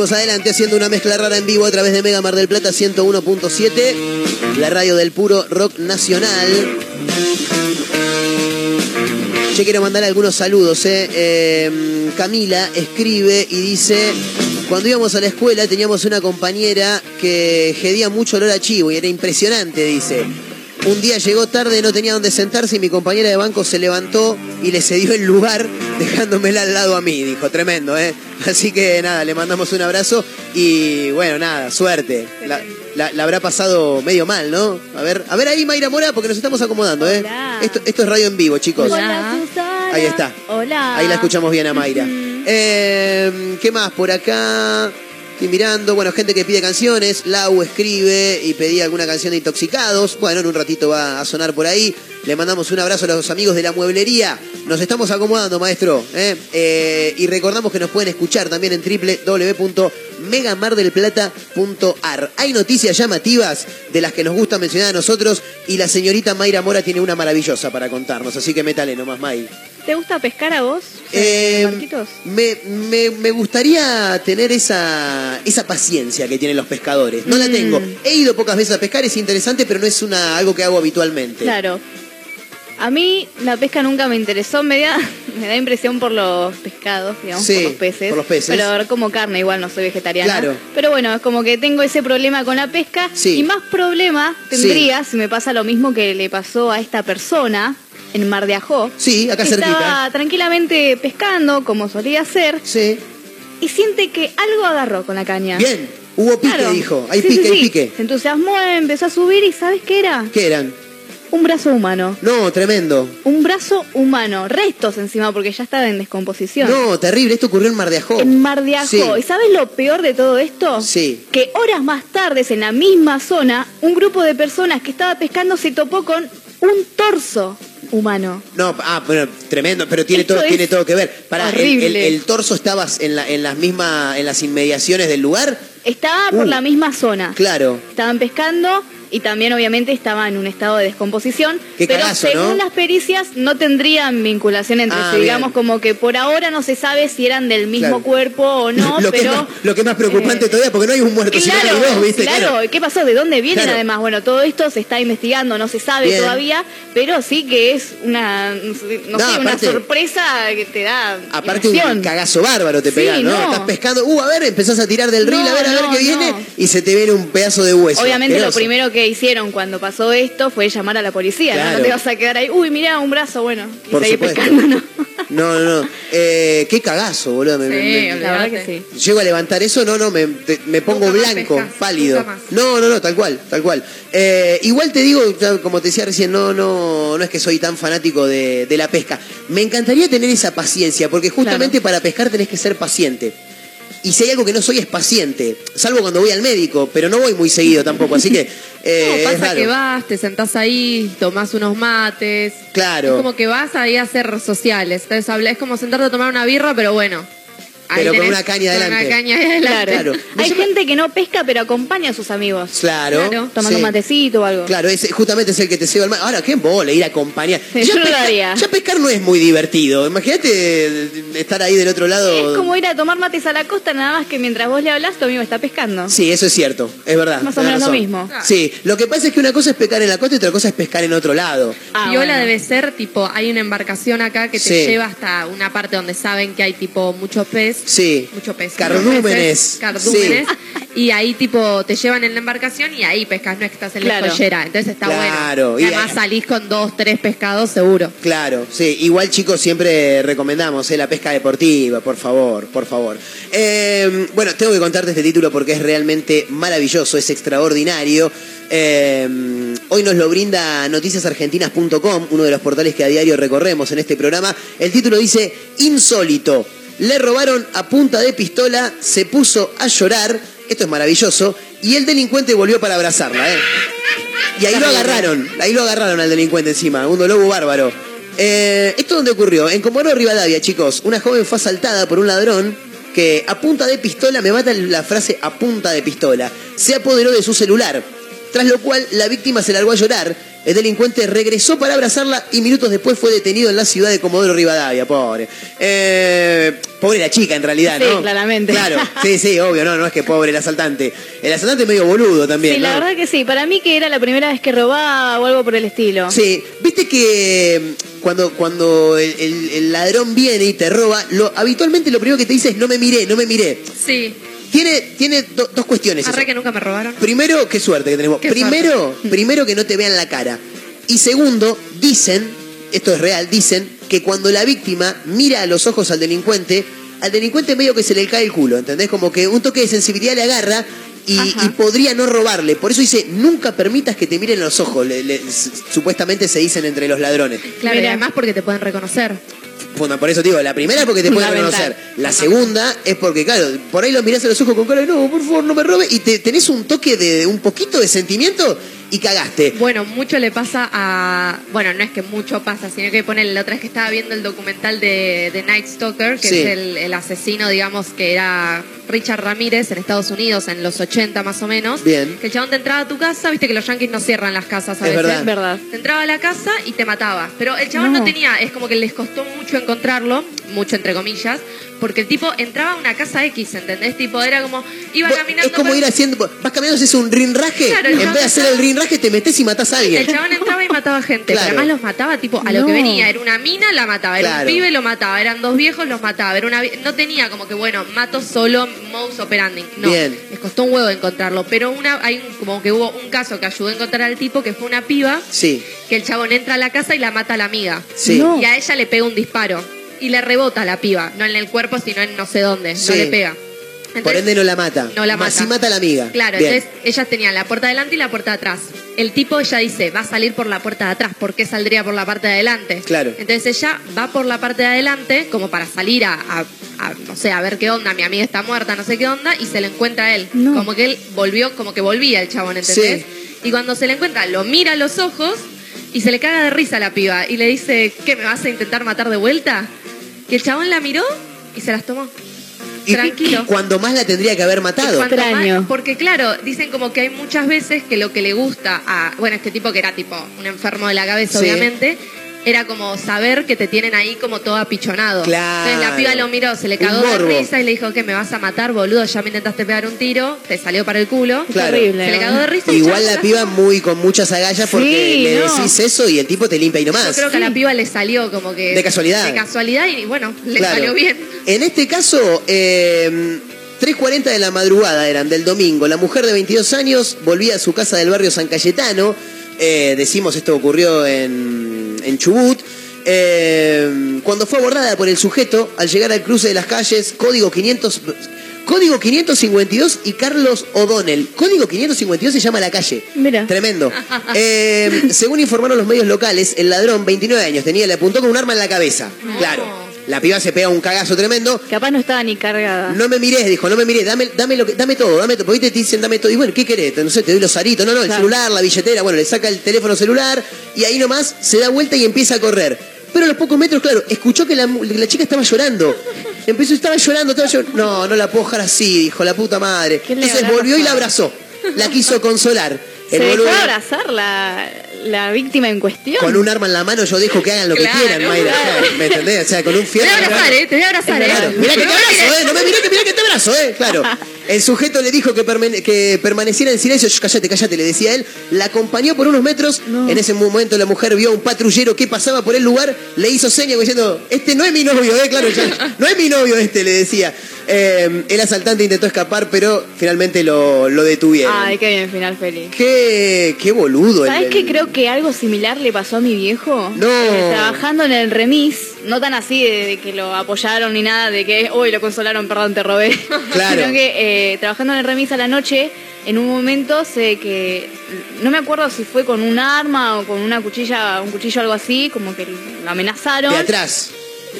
seguimos adelante haciendo una mezcla rara en vivo a través de Mega Mar del Plata 101.7, la radio del puro rock nacional. Yo quiero mandar algunos saludos. ¿eh? Eh, Camila escribe y dice, cuando íbamos a la escuela teníamos una compañera que gedía mucho olor a chivo y era impresionante, dice. Un día llegó tarde, no tenía dónde sentarse y mi compañera de banco se levantó y le cedió el lugar dejándomela al lado a mí, dijo, tremendo, ¿eh? Así que nada, le mandamos un abrazo y bueno, nada, suerte. La, la- la habrá pasado medio mal, ¿no? A ver, a ver ahí Mayra Mora, porque nos estamos acomodando, ¿eh? Hola. Esto, esto es radio en vivo, chicos. Hola. Ahí está. Hola. Ahí la escuchamos bien a Mayra. Eh, ¿Qué más por acá? Estoy mirando, bueno, gente que pide canciones. Lau escribe y pedía alguna canción de Intoxicados. Bueno, en un ratito va a sonar por ahí. Le mandamos un abrazo a los amigos de la mueblería. Nos estamos acomodando, maestro. ¿eh? Eh, y recordamos que nos pueden escuchar también en www.megamardelplata.ar. Hay noticias llamativas de las que nos gusta mencionar a nosotros y la señorita Mayra Mora tiene una maravillosa para contarnos. Así que métale nomás, May. ¿Te gusta pescar a vos? Eh, Marquitos? me, me- me gustaría tener esa, esa paciencia que tienen los pescadores. No la Mm. tengo. He ido pocas veces a pescar, es interesante, pero no es una, algo que hago habitualmente. Claro. A mí la pesca nunca me interesó, me da, me da impresión por los pescados, digamos, Sí, por los peces. por los peces. Pero como carne, igual no soy vegetariana. Claro. Pero bueno, es como que tengo ese problema con la pesca. Sí. Y más problema tendría si me pasa lo mismo que le pasó a esta persona en Mar de Ajó. Sí, acá que cerquita. Estaba tranquilamente pescando, como solía hacer, Sí. y siente que algo agarró con la caña. Bien. Hubo pique, Claro. dijo. Hay Sí, pique, sí, hay pique. Se entusiasmó, empezó a subir y ¿sabes qué era? ¿Qué eran? Un brazo humano. No, tremendo. Un brazo humano, restos encima, porque ya estaba en descomposición. No, terrible. Esto ocurrió en Mar de Ajó. En Mar de Ajó. Sí. ¿Y sabes lo peor de todo esto? Sí. Que horas más tarde, en la misma zona, un grupo de personas que estaba pescando se topó con un torso humano. No, ah, bueno, tremendo, pero tiene Esto todo, tiene todo que ver. Para el, el- torso estaba en, la, en las mismas, en las inmediaciones del lugar. Estaba por Uh. la misma zona. Claro. Estaban pescando y también obviamente estaba en un estado de descomposición. Qué pero según ¿no? las pericias no tendrían vinculación entre Ah, sí. bien. Digamos como que por ahora no se sabe si eran del mismo Claro. cuerpo o no, lo, que es pero... más, lo que es más preocupante eh, todavía, porque no hay un muerto, sino que Claro, hay dos, ¿viste? claro. ¿Qué pasó? ¿De dónde vienen Claro. además? Bueno, todo esto se está investigando, no se sabe Bien. todavía, pero sí que es una, no sé, una sorpresa que te da Aparte emoción. un cagazo bárbaro te Sí, pegás, ¿no? no. Estás pescando, uh, a ver, empezás a tirar del reel, a ver, a ver qué viene, y se te viene un pedazo de hueso. Obviamente lo primero que hicieron cuando pasó esto fue llamar a la policía, ¿no? Claro. No te vas a quedar ahí, uy, mira, un brazo, bueno, y Por seguir supuesto. pescando, ¿no? No, no, no. Eh, qué cagazo, boludo. me- Sí, me- me- La verdad que sí. Llego a levantar eso, no, no, me, te- me pongo Nunca blanco, pescas, pálido. No, no, no, tal cual, tal cual. Eh, igual te digo, como te decía recién, no, no, no es que soy tan fanático de, de la pesca. Me encantaría tener esa paciencia, porque justamente para pescar tenés que ser paciente. Y si hay algo que no soy es paciente, salvo cuando voy al médico, pero no voy muy seguido tampoco, así que eh, No, es pasa raro. que vas, te sentás ahí, tomás unos mates. Claro. Es como que vas ahí a hacer sociales. Entonces es como sentarte a tomar una birra, pero bueno. Pero con una caña con adelante. Una caña adelante. Claro. Hay gente que no pesca pero acompaña a sus amigos. Claro. Claro, Tomando sí. un matecito o algo. Claro, ese, justamente es el que te lleva al mar. Ahora, qué bola ir a acompañar. Sí, yo lo haría. ya pescar no es muy divertido. Imagínate estar ahí del otro lado. Es como ir a tomar mates a la costa, nada más que mientras vos le hablas, tu amigo está pescando. Sí, eso es cierto, es verdad. Más o menos lo mismo. Sí, lo que pasa es que una cosa es pescar en la costa y otra cosa es pescar en otro lado. Ah, bueno. debe ser tipo, hay una embarcación acá que te Sí. lleva hasta una parte donde saben que hay tipo mucho pez. Sí. Mucho pez. Cardúmenes. Cardúmenes. Y ahí tipo te llevan en la embarcación y ahí pescas, no es que estás en Claro. la collera. Entonces está Claro, bueno. Y y- además salís con dos, tres pescados seguro. Claro, sí. Igual, chicos, siempre recomendamos eh, la pesca deportiva, por favor, por favor. Eh, bueno, tengo que contarte este título porque es realmente maravilloso, es extraordinario. Eh, hoy nos lo brinda noticiasargentinas.com, uno de los portales que a diario recorremos en este programa. El título dice, insólito. Le robaron a punta de pistola, se puso a llorar, esto es maravilloso, y el delincuente volvió para abrazarla, ¿eh? Y ahí lo agarraron, ahí lo agarraron al delincuente encima, un lobo bárbaro. Eh, ¿Esto dónde ocurrió? En Comodoro Rivadavia, chicos. Una joven fue asaltada por un ladrón que a punta de pistola, me mata la frase a punta de pistola, se apoderó de su celular. Tras lo cual la víctima se largó a llorar El delincuente regresó para abrazarla y minutos después fue detenido en la ciudad de Comodoro Rivadavia, pobre. Eh, pobre la chica en realidad, Sí, ¿no? claramente. Claro, sí, sí, obvio, no, no es que pobre el asaltante. El asaltante es medio boludo también, Sí, ¿no? la verdad que sí. Para mí que era la primera vez que robaba o algo por el estilo. Sí, viste que mm, cuando, cuando el, el- el ladrón viene y te roba, lo, habitualmente lo primero que te dice es no me miré, no me miré. Sí. Tiene, tiene do- dos cuestiones. Arre eso. que nunca me robaron. Primero, qué suerte que tenemos. Qué primero, primero que no te vean la cara. Y segundo, dicen, esto es real, dicen que cuando la víctima mira a los ojos al delincuente, al delincuente medio que se le cae el culo, ¿entendés? Como que un toque de sensibilidad le agarra y, podría no robarle. Por eso dice, nunca permitas que te miren los ojos, le- supuestamente se dicen entre los ladrones. Claro, y además porque te pueden reconocer. Bueno, por eso te digo, la primera es porque te pueden reconocer. La segunda es porque, claro, por ahí lo mirás a los ojos con cara de no, por favor, no me robe. Y te, tenés un toque de un poquito de sentimiento y cagaste. Bueno, mucho le pasa a. Bueno, no es que mucho pasa, sino que pone la otra vez que estaba viendo el documental de, de Night Stalker, que Sí. es el, el asesino, digamos, que era Richard Ramírez en Estados Unidos en los 80 más o menos. Bien. Que el chabón te entraba a tu casa, viste que los yankees no cierran las casas a Es veces. verdad. Es verdad. Te entraba a la casa y te mataba. Pero el chabón no. No. tenía, es como que les costó mucho encontrarlo, mucho entre comillas, porque el tipo entraba a una casa X, ¿entendés? Tipo, era como, iba caminando. es como por- ir haciendo. Vas caminando, haces un rinraje. Claro, en vez de hacer el rinraje, te metes y matás a alguien. El chabón entraba y mataba gente, Claro. pero además los mataba tipo a lo No. que venía. Era una mina, la mataba. Era Claro. un pibe, lo mataba. Eran dos viejos, los mataba. Era una no tenía como que, bueno, mato solo, modus operandi. No, Bien. les costó un huevo encontrarlo. Pero una hay un- como que hubo un caso que ayudó a encontrar al tipo, que fue una piba, Sí, que el chabón entra a la casa y la mata a la amiga. sí. No. Y a ella le pega un disparo. Y le rebota a la piba. No en el cuerpo, sino en no sé dónde. Sí. No le pega. Por ende no la mata. no la Más mata. si mata a la amiga. Claro, Bien. entonces ellas tenían la puerta de adelante y la puerta de atrás. El tipo, ella dice, va a salir por la puerta de atrás. ¿Por qué saldría por la parte de adelante? Claro. Entonces ella va por la parte de adelante como para salir a, a- a, no sé, a ver qué onda. Mi amiga está muerta, no sé qué onda. Y se le encuentra a él. No. Como que él volvió, como que volvía el chabón, ¿entendés? Y cuando se le encuentra, lo mira a los ojos y se le caga de risa a la piba. Y le dice, ¿qué, me vas a intentar matar de vuelta? Y el chabón la miró y se las tomó. Y- Tranquilo. Cuando más la tendría que haber matado. Cuanto Extraño. más- porque claro, dicen como que hay muchas veces que lo que le gusta a, bueno, este tipo que era tipo un enfermo de la cabeza, Sí. obviamente, era como saber que te tienen ahí como todo apichonado. Claro. Entonces la piba lo miró, se le cagó de risa y le dijo que me vas a matar, boludo, ya me intentaste pegar un tiro, te salió para el culo. Claro. Terrible. Se le cagó de risa. y Igual la piba muy con muchas agallas porque Sí, le no. decís eso y el tipo te limpia y no Yo más. creo que a la piba le salió como que... De casualidad. De casualidad y bueno, le Claro. salió bien. En este caso, eh, 3.40 de la madrugada eran del domingo. La mujer de 22 años volvía a su casa del barrio San Cayetano. Eh, decimos, esto ocurrió en, en Chubut. Eh, cuando fue abordada por el sujeto, al llegar al cruce de las calles, código 500... Código 552 y Carlos O'Donnell. Código 552 se llama la calle. Mira. Tremendo. Eh, según informaron los medios locales, el ladrón, 29 años, tenía, le apuntó con un arma en la cabeza. Claro. La piba se pega un cagazo tremendo. Capaz no estaba ni cargada. No me mires, dijo, no me mires, dame, dame, lo que, dame todo, dame todo. Porque te dicen, dame todo. Y bueno, ¿qué querés? No sé, te doy los aritos. No, no, el celular, la billetera. Bueno, le saca el teléfono celular y ahí nomás se da vuelta y empieza a correr. Pero a los pocos metros, claro, escuchó que la, la chica estaba llorando. Empezó, estaba llorando, estaba llorando. No, no la puedo dejar así, dijo la puta madre. ¿Qué le Entonces volvió y la abrazó. La quiso consolar. Se dejó abrazar la, la víctima en cuestión. con un arma en la mano yo dejo que hagan lo Claro, que quieran, Mayra. claro. ¿Me entendés? O sea, con un Te fierro. voy a abrazar, ¿eh? Te voy a abrazar, ¿eh? Claro, mirá que te abrazo. ¿eh? No me miré que mirá que te abrazo, ¿eh? Claro. El sujeto le dijo que, permane- que permaneciera en silencio. Cállate, cállate, le decía él. La acompañó por unos metros. En ese momento la mujer vio a un patrullero que pasaba por el lugar. Le hizo señas diciendo, este no es mi novio, ¿eh? Claro, ya- no es mi novio este, le decía. Eh, el asaltante intentó escapar, pero finalmente lo, lo detuvieron. Ay, qué bien, final feliz. Qué, qué boludo. ¿Sabes el- qué? Creo que algo similar le pasó a mi viejo. No. Eh, trabajando en el remis, no tan así de, de que lo apoyaron ni nada, de que hoy lo consolaron, perdón, te robé. Claro. Sino que eh, trabajando en el remis a la noche, en un momento sé que, no me acuerdo si fue con un arma o con una cuchilla, un cuchillo o algo así, como que lo amenazaron. De atrás.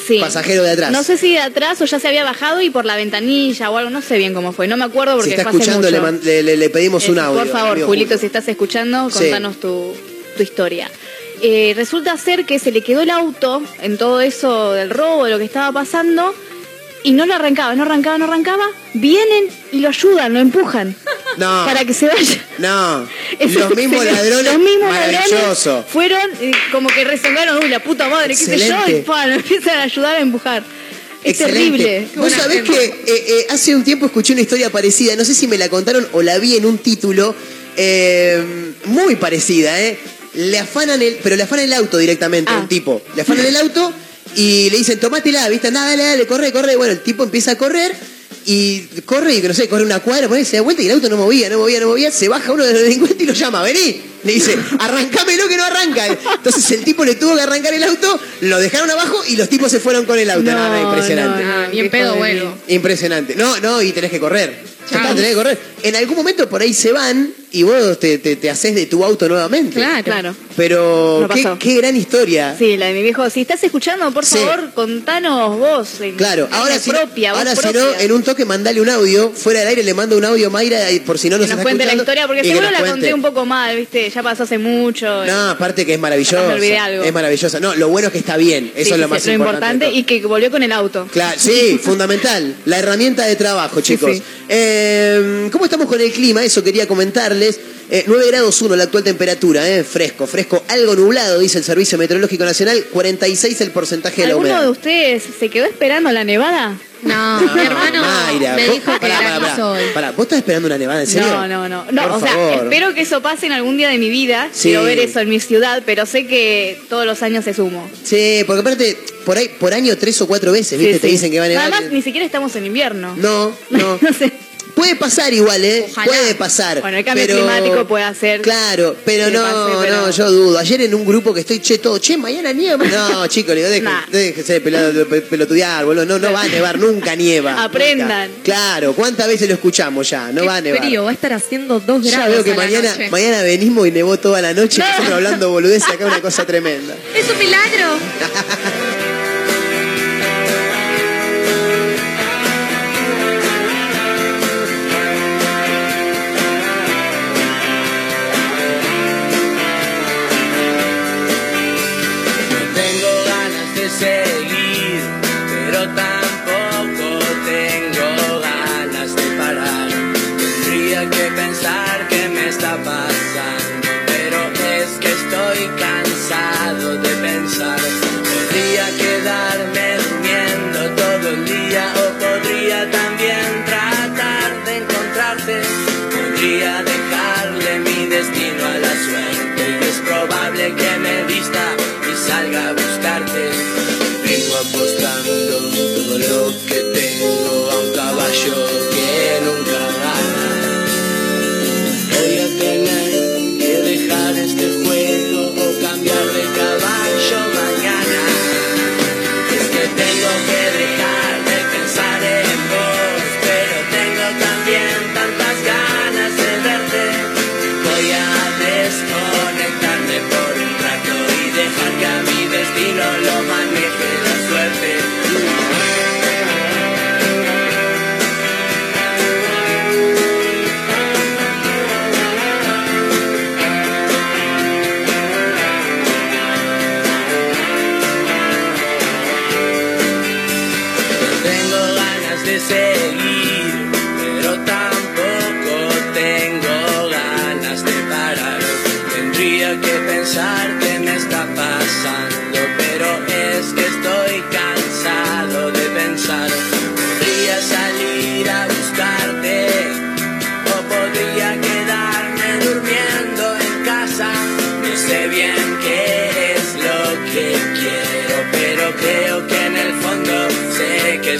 Sí. Pasajero de atrás. No sé si de atrás o ya se había bajado y por la ventanilla o algo, no sé bien cómo fue, no me acuerdo porque Si está fue escuchando, le, mucho. man- le- le- le pedimos un Eh, audio. Por favor, Julito, si estás escuchando, Sí. contanos tu, tu historia. Eh, resulta ser que se le quedó el auto en todo eso del robo, de lo que estaba pasando, y no lo arrancaba, no arrancaba, no arrancaba. Vienen y lo ayudan, lo empujan. No. para que se vaya. No. Es Los mismos ladrones. Los mismos ladrones fueron eh, como que rezongaron, uy, la puta madre, qué sé yo, y pa, lo empiezan a ayudar a empujar. Es Excelente. terrible. Vos sabés gente. que eh, eh, hace un tiempo escuché una historia parecida, no sé si me la contaron o la vi en un título, muy parecida, ¿eh? Le afanan el, pero le afanan el auto directamente a Ah. un tipo. Le afanan el auto y le dicen, tomátela, ¿viste? Nada, dale, dale, corre, corre. Bueno, el tipo empieza a correr y corre y no sé, corre una cuadra, pone, se da vuelta y el auto no movía, no movía, no movía. Se baja uno de los delincuentes y lo llama, vení. Le dice, arrancámelo que no arranca. Entonces el tipo le tuvo que arrancar el auto, lo dejaron abajo y los tipos se fueron con el auto. No, no, impresionante. Ah, ni en pedo vuelvo. Impresionante. No, no, y tenés que correr. Está, tenés que correr. En algún momento por ahí se van y vos te, te, te haces de tu auto nuevamente. Claro. Claro. Pero No qué, qué gran historia. Sí, la de mi viejo. Si estás escuchando, por Sí. favor, contanos vos. en- Claro, en ahora, la si, propia, no, ahora si no, en un toque mandale un audio, fuera del aire le mando un audio a Mayra y por si no nos nos está cuente la historia, porque seguro la cuente. conté un poco mal, ¿viste? Ya pasó hace mucho. No, aparte que es Capaz maravillosa. me olvidé algo. Es maravillosa. No, lo bueno es que está bien. Eso Sí, es lo sí, más sí, importante. y que volvió con el auto. Claro, sí, fundamental. La herramienta de trabajo, chicos. sí. Eh, ¿Cómo estamos con el clima? Eso quería comentarles. Eh, 9 grados 1 la actual temperatura, eh, fresco, fresco, algo nublado, dice el Servicio Meteorológico Nacional, 46 el porcentaje de la ¿Alguno humedad. de ustedes se quedó esperando la nevada? No, No, mi hermano Mayra, me dijo que pará, granizo pará, hoy. pará, ¿vos estás esperando una nevada, en serio? No, no, no. no Por o sea, espero que eso pase en algún día de mi vida. Sí. Quiero ver eso en mi ciudad, pero sé que todos los años es humo. Sí, porque aparte, por ahí, por año tres o cuatro veces, ¿viste? Sí, Te dicen que va a nevar. Además, ni siquiera estamos en invierno. No, no. no sé. Puede pasar igual, ¿eh? Ojalá. Puede pasar. Bueno, el cambio pero- climático puede hacer Claro, pero no, pase, pero- no, yo dudo. Ayer en un grupo que estoy, che, todo, che, mañana nieva. No, chicos, le digo, Nah. de pe- pelotudear, boludo. No, no va a nevar, nunca nieva. Aprendan. nunca. Claro, ¿cuántas veces lo escuchamos ya? No Qué va a nevar. frío, va a estar haciendo dos Ya grados veo que a mañana, mañana venimos y nevó toda la noche. Nosotros hablando boludez acá, una cosa tremenda. Es un milagro.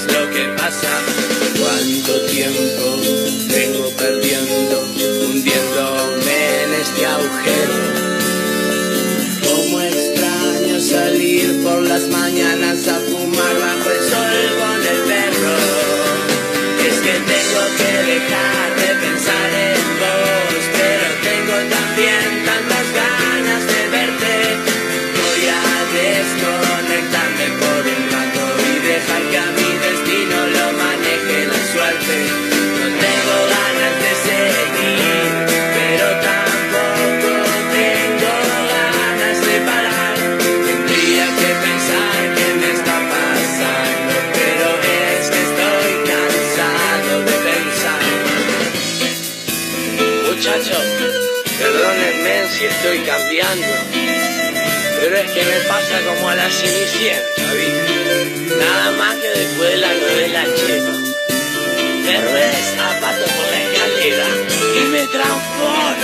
lo que pasa. ¿Cuánto tiempo vengo perdiendo, hundiéndome en este agujero? Como extraño salir por las mañanas Pero es que me pasa como a la cenicienta, ¿viste? Nada más que después de la novela chema. Me rueda el zapato por la escalera y me transformo.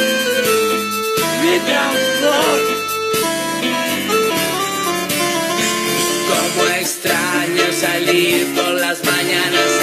Me transformo. Como extraño salir por las mañanas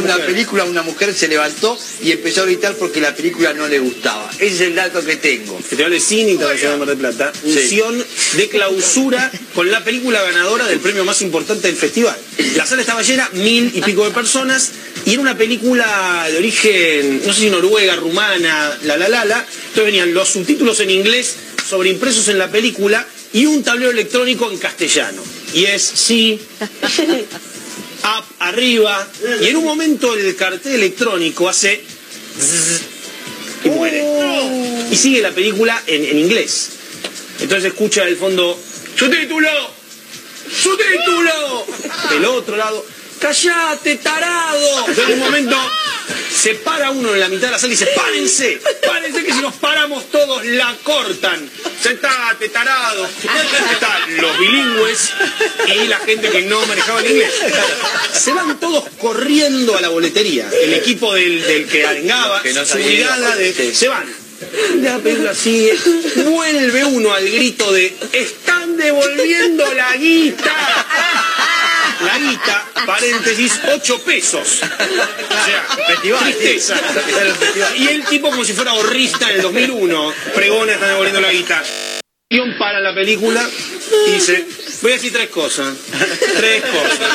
viendo una película, una mujer se levantó y empezó a gritar porque la película no le gustaba. Ese es el dato que tengo. Festival de Cine Internacional de Mar del Plata, función de clausura con la película ganadora del premio más importante del festival. La sala estaba llena, mil y pico de personas, y era una película de origen, no sé si noruega, rumana, la la la la. Entonces venían los subtítulos en inglés sobreimpresos en la película y un tablero electrónico en castellano. Y es sí, arriba, y en un momento el cartel electrónico hace y muere. Y sigue la película en, en inglés. Entonces escucha del fondo, ¡Su título! ¡Su título! Del otro lado, ¡Callate, tarado! Entonces en un momento se para uno en la mitad de la sala y dice, ¡Párense! ¡Párense que si nos paramos todos la cortan! ¡Sentate, tarado! Están los bilingües y la gente que no manejaba el inglés. Se van todos corriendo a la boletería. El equipo del, del que arengaba, Que no su brigada de... Se van. La película sigue, vuelve uno al grito de ¡Están devolviendo la guita! La guita, paréntesis, 8 pesos. O sea, Festival, tristeza. Y el tipo como si fuera horrista en el 2001, pregona, están devolviendo la guita. Para la película y dice, voy a decir tres cosas. Tres cosas.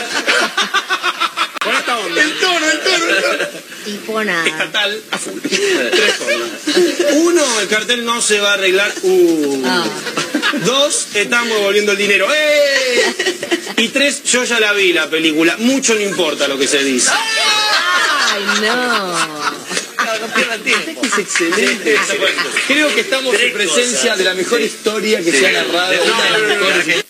Con esta onda. El tono, el tono, el tono Tipo nada. estatal a full. Tres cosas. Uno, el cartel no se va a arreglar. Uh. Dos, estamos devolviendo el dinero. ¡Eh! Y tres, yo ya la vi la película. Mucho no importa lo que se dice. Ay, no. No pierdan tiempo. Es excelente. Creo que estamos en presencia de la mejor historia que se ha narrado. No,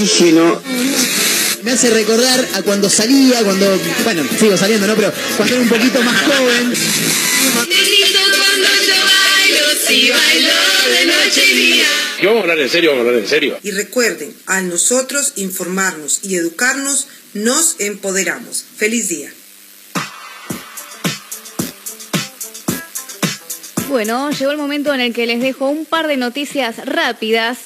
oxígeno? Me hace recordar a cuando salía, cuando, bueno, sigo saliendo, ¿no? Pero cuando era un poquito más joven. Que vamos a hablar en serio, vamos a hablar en serio. Y recuerden, al nosotros informarnos y educarnos, nos empoderamos. Feliz día. Bueno, llegó el momento en el que les dejo un par de noticias rápidas.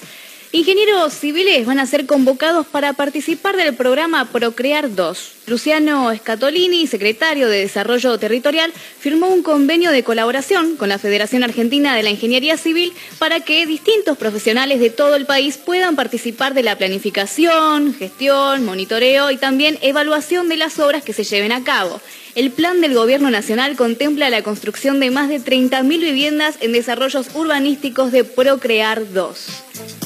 Ingenieros civiles van a ser convocados para participar del programa Procrear 2. Luciano Scatolini, secretario de Desarrollo Territorial, firmó un convenio de colaboración con la Federación Argentina de la Ingeniería Civil para que distintos profesionales de todo el país puedan participar de la planificación, gestión, monitoreo y también evaluación de las obras que se lleven a cabo. El plan del Gobierno Nacional contempla la construcción de más de 30.000 viviendas en desarrollos urbanísticos de Procrear 2.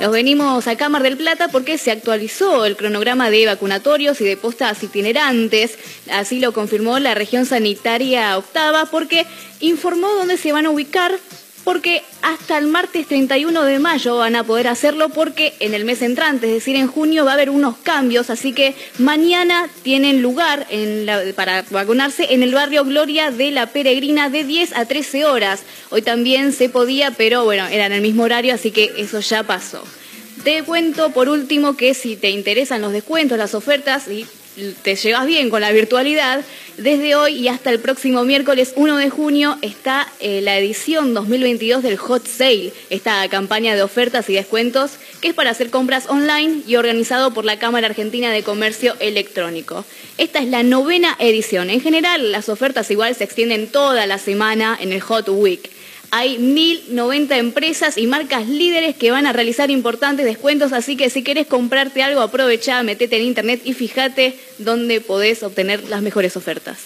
Nos venimos a Cámara del Plata porque se actualizó el cronograma de vacunatorios y de postas itinerantes. Así lo confirmó la región sanitaria octava porque informó dónde se van a ubicar porque hasta el martes 31 de mayo van a poder hacerlo porque en el mes entrante, es decir, en junio va a haber unos cambios, así que mañana tienen lugar para vacunarse en el barrio Gloria de la Peregrina de 10 a 13 horas. Hoy también se podía, pero bueno, era en el mismo horario, así que eso ya pasó. Te cuento por último que si te interesan los descuentos, las ofertas y te llevas bien con la virtualidad, desde hoy y hasta el próximo miércoles 1 de junio está eh, la edición 2022 del Hot Sale, esta campaña de ofertas y descuentos que es para hacer compras online y organizado por la Cámara Argentina de Comercio Electrónico. Esta es la novena edición. En general, las ofertas igual se extienden toda la semana en el Hot Week. Hay 1.090 empresas y marcas líderes que van a realizar importantes descuentos, así que si querés comprarte algo, aprovecha, metete en internet y fíjate dónde podés obtener las mejores ofertas.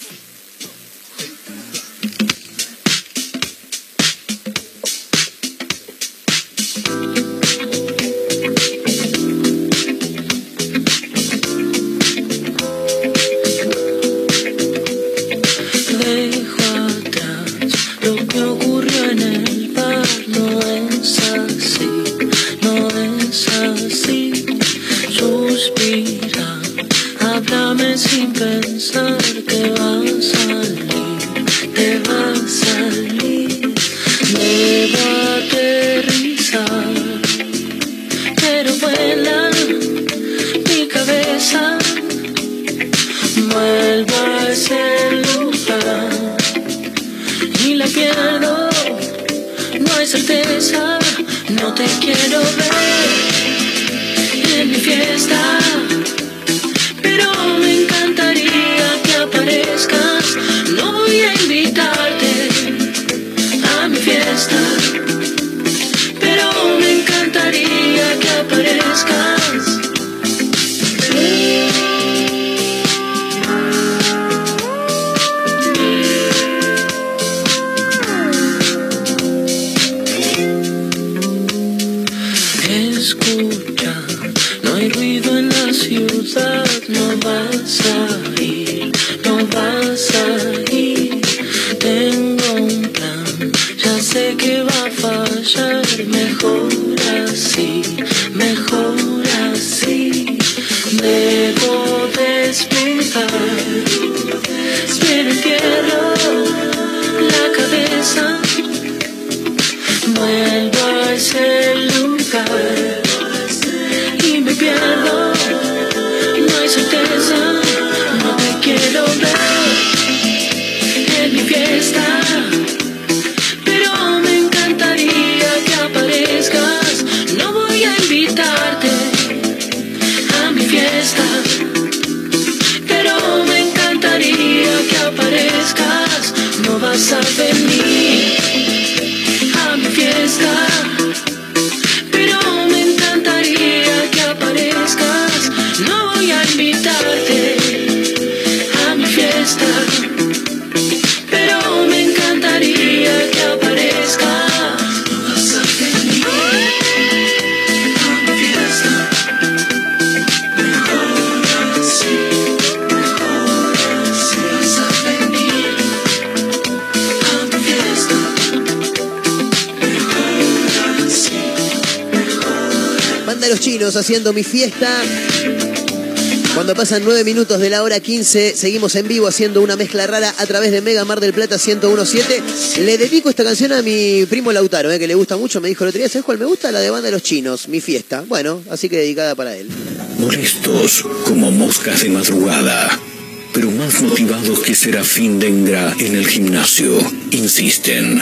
Haciendo mi fiesta. Cuando pasan 9 minutos de la hora 15, seguimos en vivo haciendo una mezcla rara a través de Mega Mar del Plata 1017. Le dedico esta canción a mi primo Lautaro, eh, que le gusta mucho. Me dijo el otro día, ¿sabes cuál me gusta? La de Banda Los Chinos, mi fiesta. Bueno, así que dedicada para él. Molestos como moscas de madrugada, pero más motivados que Serafín Dengra en el gimnasio, insisten.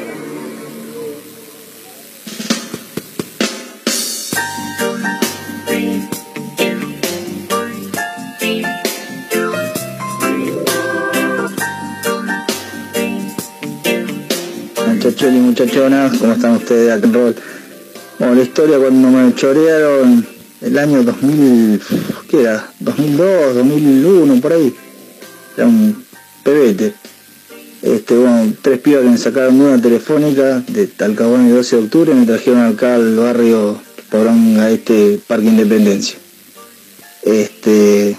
Muchachonas, ¿cómo están ustedes de rock and? Bueno, la historia cuando me chorearon el año 2000, ¿qué era? 2002, 2001, por ahí. Era un pebete. Este, bueno, tres pibas que me sacaron una telefónica de Talcahuano el 12 de octubre y me trajeron acá al barrio Porón, a este Parque Independencia. Este,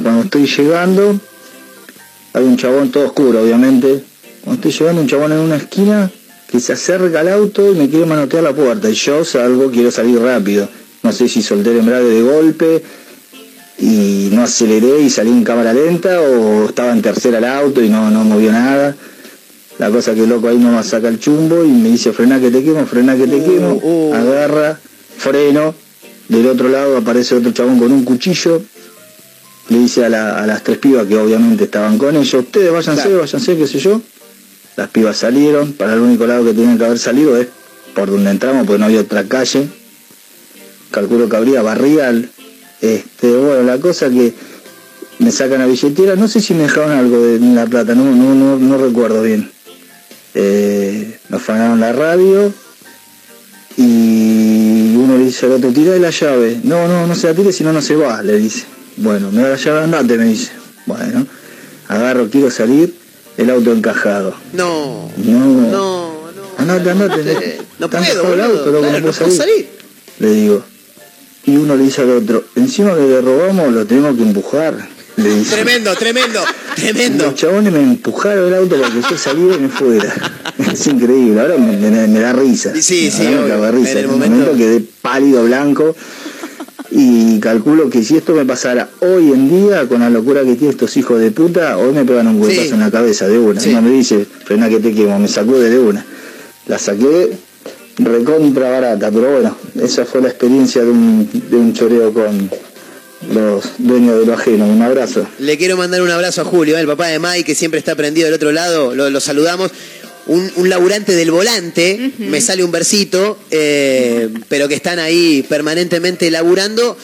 cuando estoy llegando, hay un chabón todo oscuro, obviamente. Cuando estoy llegando, un chabón en una esquina que se acerca al auto y me quiere manotear la puerta. Y yo salgo, quiero salir rápido. No sé si solté el embrague de golpe y no aceleré y salí en cámara lenta o estaba en tercera el auto y no, no movió nada. La cosa que el loco ahí no me saca el chumbo y me dice frena que te quemo, frena que te quemo, agarra, freno, del otro lado aparece otro chabón con un cuchillo, le dice a, la- a las tres pibas que obviamente estaban con ellos, ustedes váyanse, váyanse, qué sé yo. Las pibas salieron, para el único lado que tenían que haber salido es por donde entramos, porque no había otra calle. Calculo que habría barrial. Este, bueno, la cosa que me sacan la billetera, no sé si me dejaron algo de la plata, no, no, no, no recuerdo bien. Eh, nos fanaron la radio y uno le dice al otro, tira de la llave. No, no, no se la tire, si no, no se va, le dice. Bueno, me da la llave, andate, me dice. Bueno, agarro, quiero salir, el auto encajado. No, No, no, andate, andate. no puedo, el auto, claro, no puedo salir. Le digo. Y uno le dice al otro, encima que le robamos lo tenemos que empujar. Le dice. Tremendo, tremendo, tremendo. Los chabones me empujaron el auto para que yo saliera y me fuera. Es increíble, ahora me, me- me da risa. Sí, sí, me obvio. cago de risa. En el momento- momento quedé pálido, blanco. Y calculo que si esto me pasara hoy en día, con la locura que tienen estos hijos de puta, hoy me pegan un huevazo Sí. en la cabeza de una. Sí. Me dice, frena que te quemo, me sacó de una. La saqué recontra barata, pero bueno, esa fue la experiencia de un, de un choreo con los dueños de lo ajeno. Un abrazo. Le quiero mandar un abrazo a Julio, eh, el papá de Mike, que siempre está prendido del otro lado, lo, lo saludamos. Un, un laburante del volante, me sale un versito, eh, pero que están ahí permanentemente laburando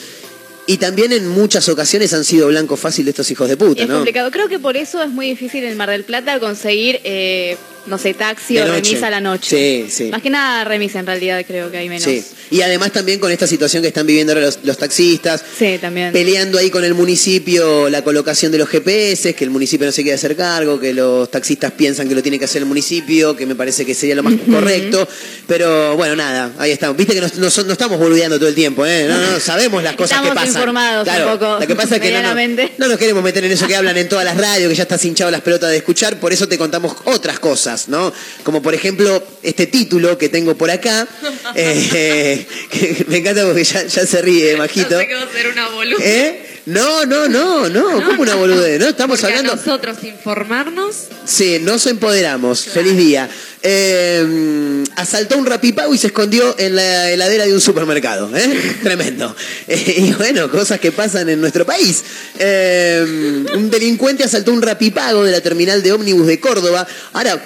y también en muchas ocasiones han sido blanco fácil de estos hijos de puta, Es ¿no? complicado. Creo que por eso es muy difícil en Mar del Plata conseguir eh, no sé, taxi De o noche. remisa a la noche. Sí, sí. Más que nada remisa en realidad creo que hay menos. Sí. Y además también con esta situación que están viviendo ahora los, los taxistas, Sí, también. peleando ahí con el municipio la colocación de los GPS, que el municipio no se quiere hacer cargo, que los taxistas piensan que lo tiene que hacer el municipio, que me parece que sería lo más correcto. Pero bueno, nada, ahí estamos. Viste que no, no son- no estamos boludeando todo el tiempo, ¿eh? No, no, sabemos las cosas Estamos que pasan. informados un Claro, poco, Lo que pasa es que no, no, no nos queremos meter en eso que hablan en todas las radios, que ya estás hinchado las pelotas de escuchar, por eso te contamos otras cosas, ¿no? Como por ejemplo este título que tengo por acá, eh, que me encanta porque ya, ya se ríe, Majito. que va a ser una boluda. ¿Eh? No, no, no, no, como una boludez, ¿no? Estamos Porque a hablando... nosotros informarnos. Sí, nos empoderamos. Feliz día. Eh, asaltó un rapipago y se escondió en la heladera de un supermercado. ¿eh? Tremendo. Eh, y bueno, cosas que pasan en nuestro país. Eh, un delincuente asaltó un rapipago de la terminal de ómnibus de Córdoba. Ahora,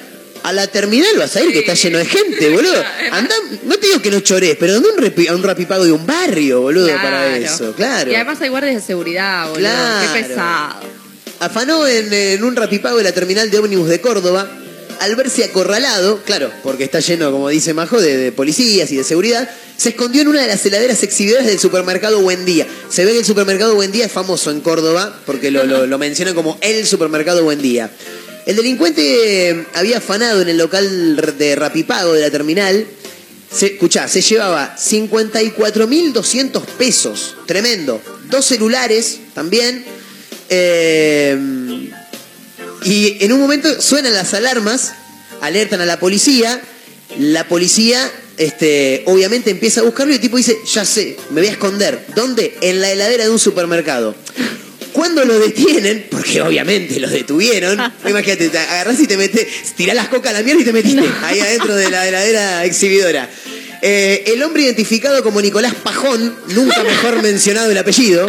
a la terminal vas a ir que está lleno de gente, boludo. Anda, no te digo que no chores, pero anda un a un rapipago de un barrio, boludo, para eso. Claro. Y además hay guardias de seguridad, boludo. Claro. Qué pesado. Afanó en, en un rapipago de la terminal de ómnibus de Córdoba. Al verse acorralado, claro, porque está lleno, como dice Majo, de, de policías y de seguridad, se escondió en una de las heladeras exhibidoras del supermercado Buen Día. Se ve que el supermercado Buen Día es famoso en Córdoba, porque lo, lo, lo mencionan como el supermercado Buen Día. El delincuente había afanado en el local de rapipago de la terminal. Se, se llevaba 54.200 pesos. Tremendo. Dos celulares también. Eh, y en un momento suenan las alarmas, alertan a la policía. La policía, este, obviamente, empieza a buscarlo y el tipo dice: Ya sé, me voy a esconder. ¿Dónde? En la heladera de un supermercado. Cuando lo detienen, porque obviamente lo detuvieron, imagínate, te agarrás y te metes, tirás las cocas a la mierda y te metiste ahí adentro de la heladera exhibidora. Eh, el hombre identificado como Nicolás Pajón, nunca mejor mencionado el apellido,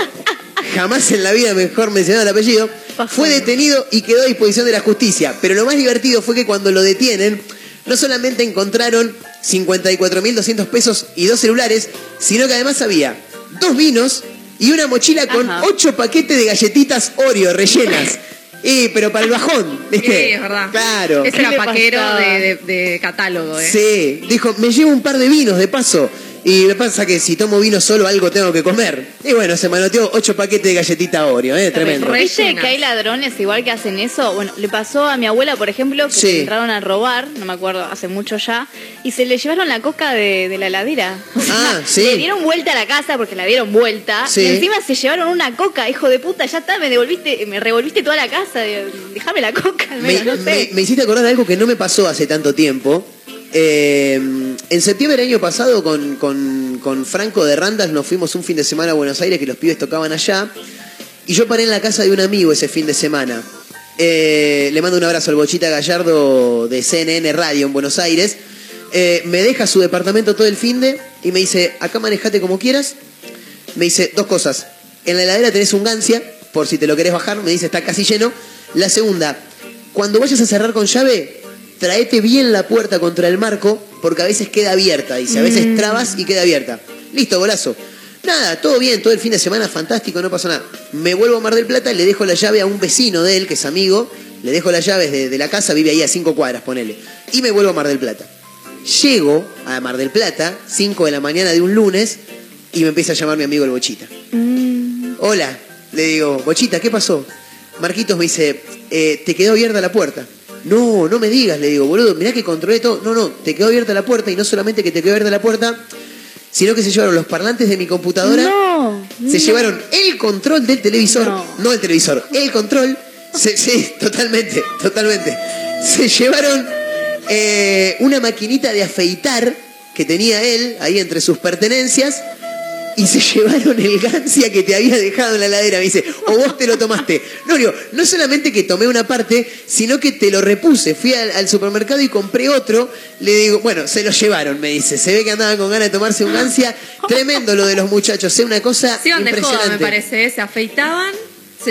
jamás en la vida mejor mencionado el apellido, fue detenido y quedó a disposición de la justicia. Pero lo más divertido fue que cuando lo detienen, no solamente encontraron 54.200 pesos y dos celulares, sino que además había dos vinos y una mochila con ocho paquetes de galletitas Oreo rellenas. Y, pero para el bajón, ¿viste? Sí, es verdad. Claro. Ese era paquero de, de- de catálogo, ¿eh? Sí, dijo, me llevo un par de vinos de paso. Y me pasa que si tomo vino solo algo tengo que comer. Y bueno, se manoteó ocho paquetes de galletita Oreo, ¿eh? Tremendo. ¿Viste que hay ladrones igual que hacen eso? Bueno, le pasó a mi abuela, por ejemplo, que Sí. se entraron a robar, no me acuerdo, hace mucho ya, y se le llevaron la coca de, de la heladera. O sea, Ah, sí. Le dieron vuelta a la casa porque la dieron vuelta, Sí. y encima se llevaron una coca, hijo de puta, ya está, me devolviste, me revolviste toda la casa, de- déjame la coca al Me, menos, no sé. me- me hiciste acordar de algo que no me pasó hace tanto tiempo. Eh, en septiembre del año pasado con, con- con Franco de Randas nos fuimos un fin de semana a Buenos Aires que los pibes tocaban allá. Y yo paré en la casa de un amigo ese fin de semana. Eh, le mando un abrazo al Bochita Gallardo de CNN Radio en Buenos Aires. Eh, me deja su departamento todo el fin de y me dice, acá manejate como quieras. Me dice dos cosas. En la heladera tenés un gancia, por si te lo querés bajar, me dice, está casi lleno. La segunda, cuando vayas a cerrar con llave, traete bien la puerta contra el marco, porque a veces queda abierta, dice, a veces Mm. trabas y queda abierta. Listo, golazo. Nada, todo bien, todo el fin de semana fantástico, no pasó nada. Me vuelvo a Mar del Plata y le dejo la llave a un vecino de él, que es amigo, le dejo las llaves de, de la casa, vive ahí a cinco cuadras, ponele. Y me vuelvo a Mar del Plata. Llego a Mar del Plata, 5 de la mañana de un lunes, y me empieza a llamar mi amigo el Bochita. Hola, le digo, Bochita, ¿qué pasó? Marquitos me dice, "Eh, te quedó abierta la puerta. No, no me digas, le digo, boludo, mirá que controlé todo. No, no, te quedó abierta la puerta y no solamente que te quedó abierta la puerta, sino que se llevaron los parlantes de mi computadora. No, Se no. llevaron el control del televisor, no, el televisor, el control. Se- sí, totalmente, totalmente. Se llevaron eh, una maquinita de afeitar que tenía él ahí entre sus pertenencias y se llevaron el gancia que te había dejado en la heladera. Me dice, o vos te lo tomaste. No, digo, no solamente que tomé una parte, sino que te lo repuse. Fui al, al supermercado y compré otro. Le digo, bueno, se lo llevaron, me dice. Se ve que andaban con ganas de tomarse un gancia. Tremendo lo de los muchachos. Es una cosa iban de joda, me impresionante. parece. ¿eh? Se afeitaban,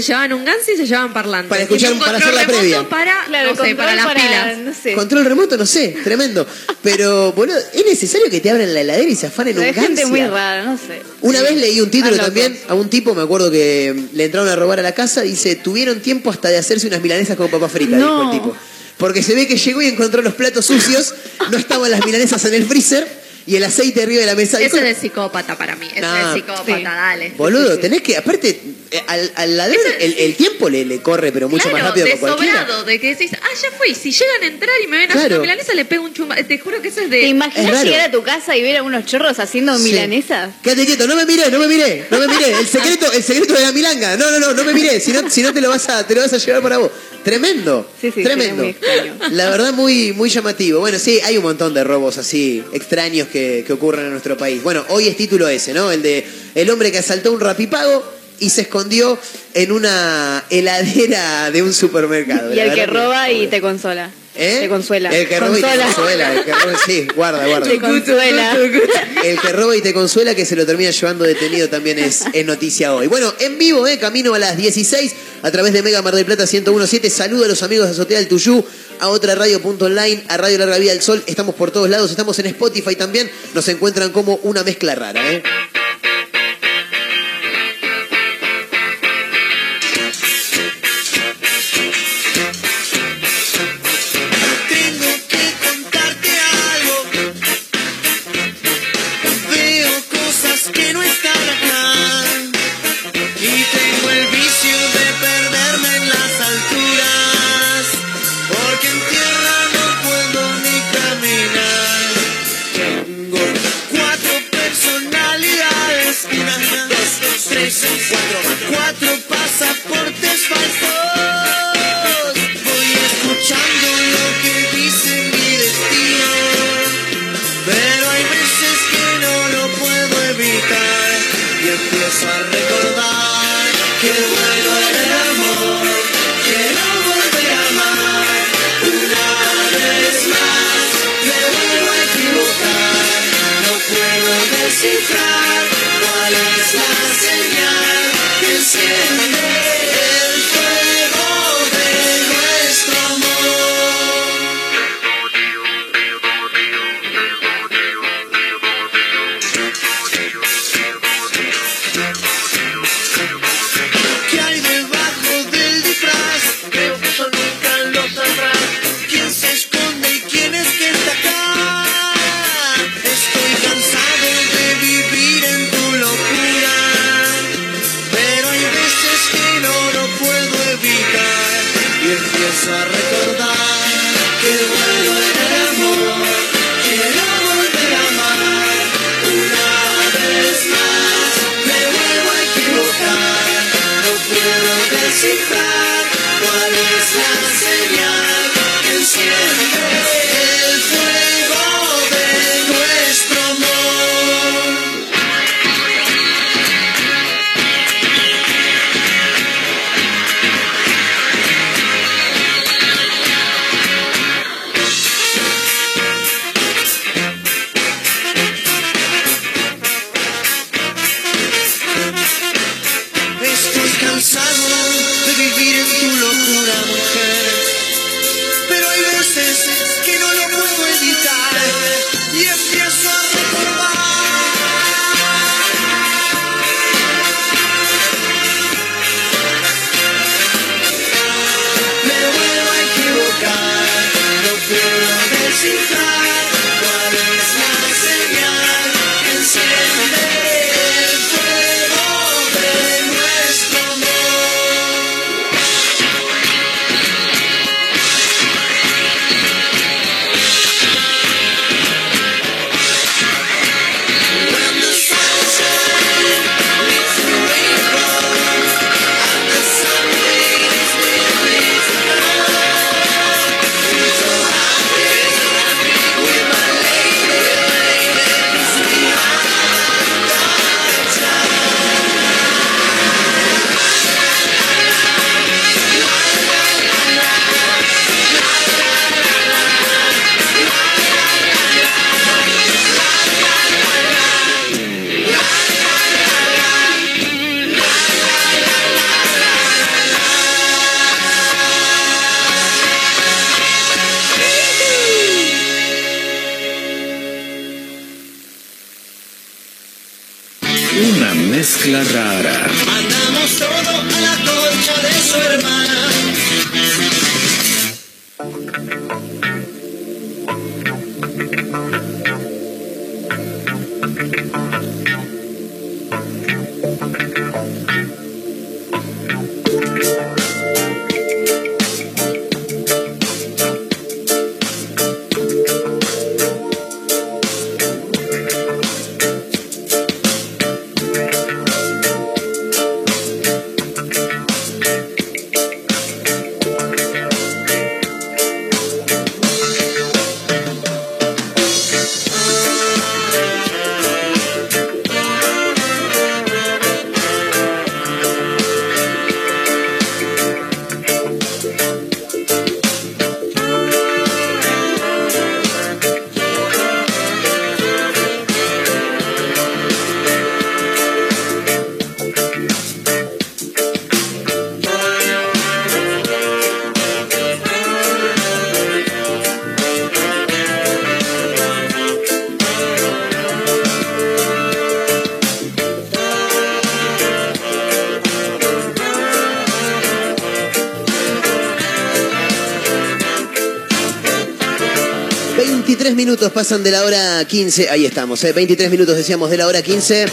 se llevaban un ganso y se llevaban parlantes. Para escuchar- un para hacer la previa. Para, Claro, no sé, control para las para- pilas. no sé. Control remoto, no sé, tremendo. Pero, boludo, ¿es necesario que te abran la heladera y se afanen un Hay gente muy rara, no sé. Una vez leí un título también a un tipo, me acuerdo que le entraron a robar a la casa, dice, tuvieron tiempo hasta de hacerse unas milanesas con papa frita, No. dijo el tipo. porque se ve que llegó y encontró los platos sucios, no estaban las milanesas en el freezer y el aceite arriba de la mesa. Ese es de psicópata para mí. Ese es de psicópata, Sí. dale. Boludo, tenés que, aparte, eh, al, al ladrón el, el tiempo le, le corre, pero mucho claro, más rápido que cualquiera. sobrado, de que decís, ah, ya fui. Si llegan a entrar y me ven Claro. haciendo milanesa, le pego un chumba. Te juro que eso es de. ¿Te imaginas llegar a tu casa y ver a unos chorros haciendo Sí. milanesas? Quédate quieto, no me mires, no me mires, no me mires. El secreto, el secreto de la milanga. No, no, no, no me mires. Si no, si no te lo vas a, te lo vas a llevar para vos. Tremendo. Sí, sí, tremendo. muy. La verdad, muy, muy llamativo. Bueno, sí, hay un montón de robos así extraños que, que ocurren en nuestro país. Bueno, hoy es título ese, ¿no? El de el hombre que asaltó un rapipago y se escondió en una heladera de un supermercado. Y el que roba y te consola. ¿Eh? Te consuela. El que roba y te consuela. El que roba, sí, guarda, guarda. Te consuela. El que roba y te consuela, que se lo termina llevando detenido también es, es noticia hoy. Bueno, en vivo, eh, camino a las 16, a través de Mega Mar del Plata 1017. Saludo a los amigos de Azotea del Tuyú, a otra radio.online, a Radio Larga Vida del Sol. Estamos por todos lados, estamos en Spotify también. Nos encuentran como una mezcla rara, ¿eh? Tres, cuatro. Cuatro pasaportes falsos. Empiezo a minutos pasan de la hora 15. Ahí estamos, ¿eh? 23 minutos decíamos de la hora 15.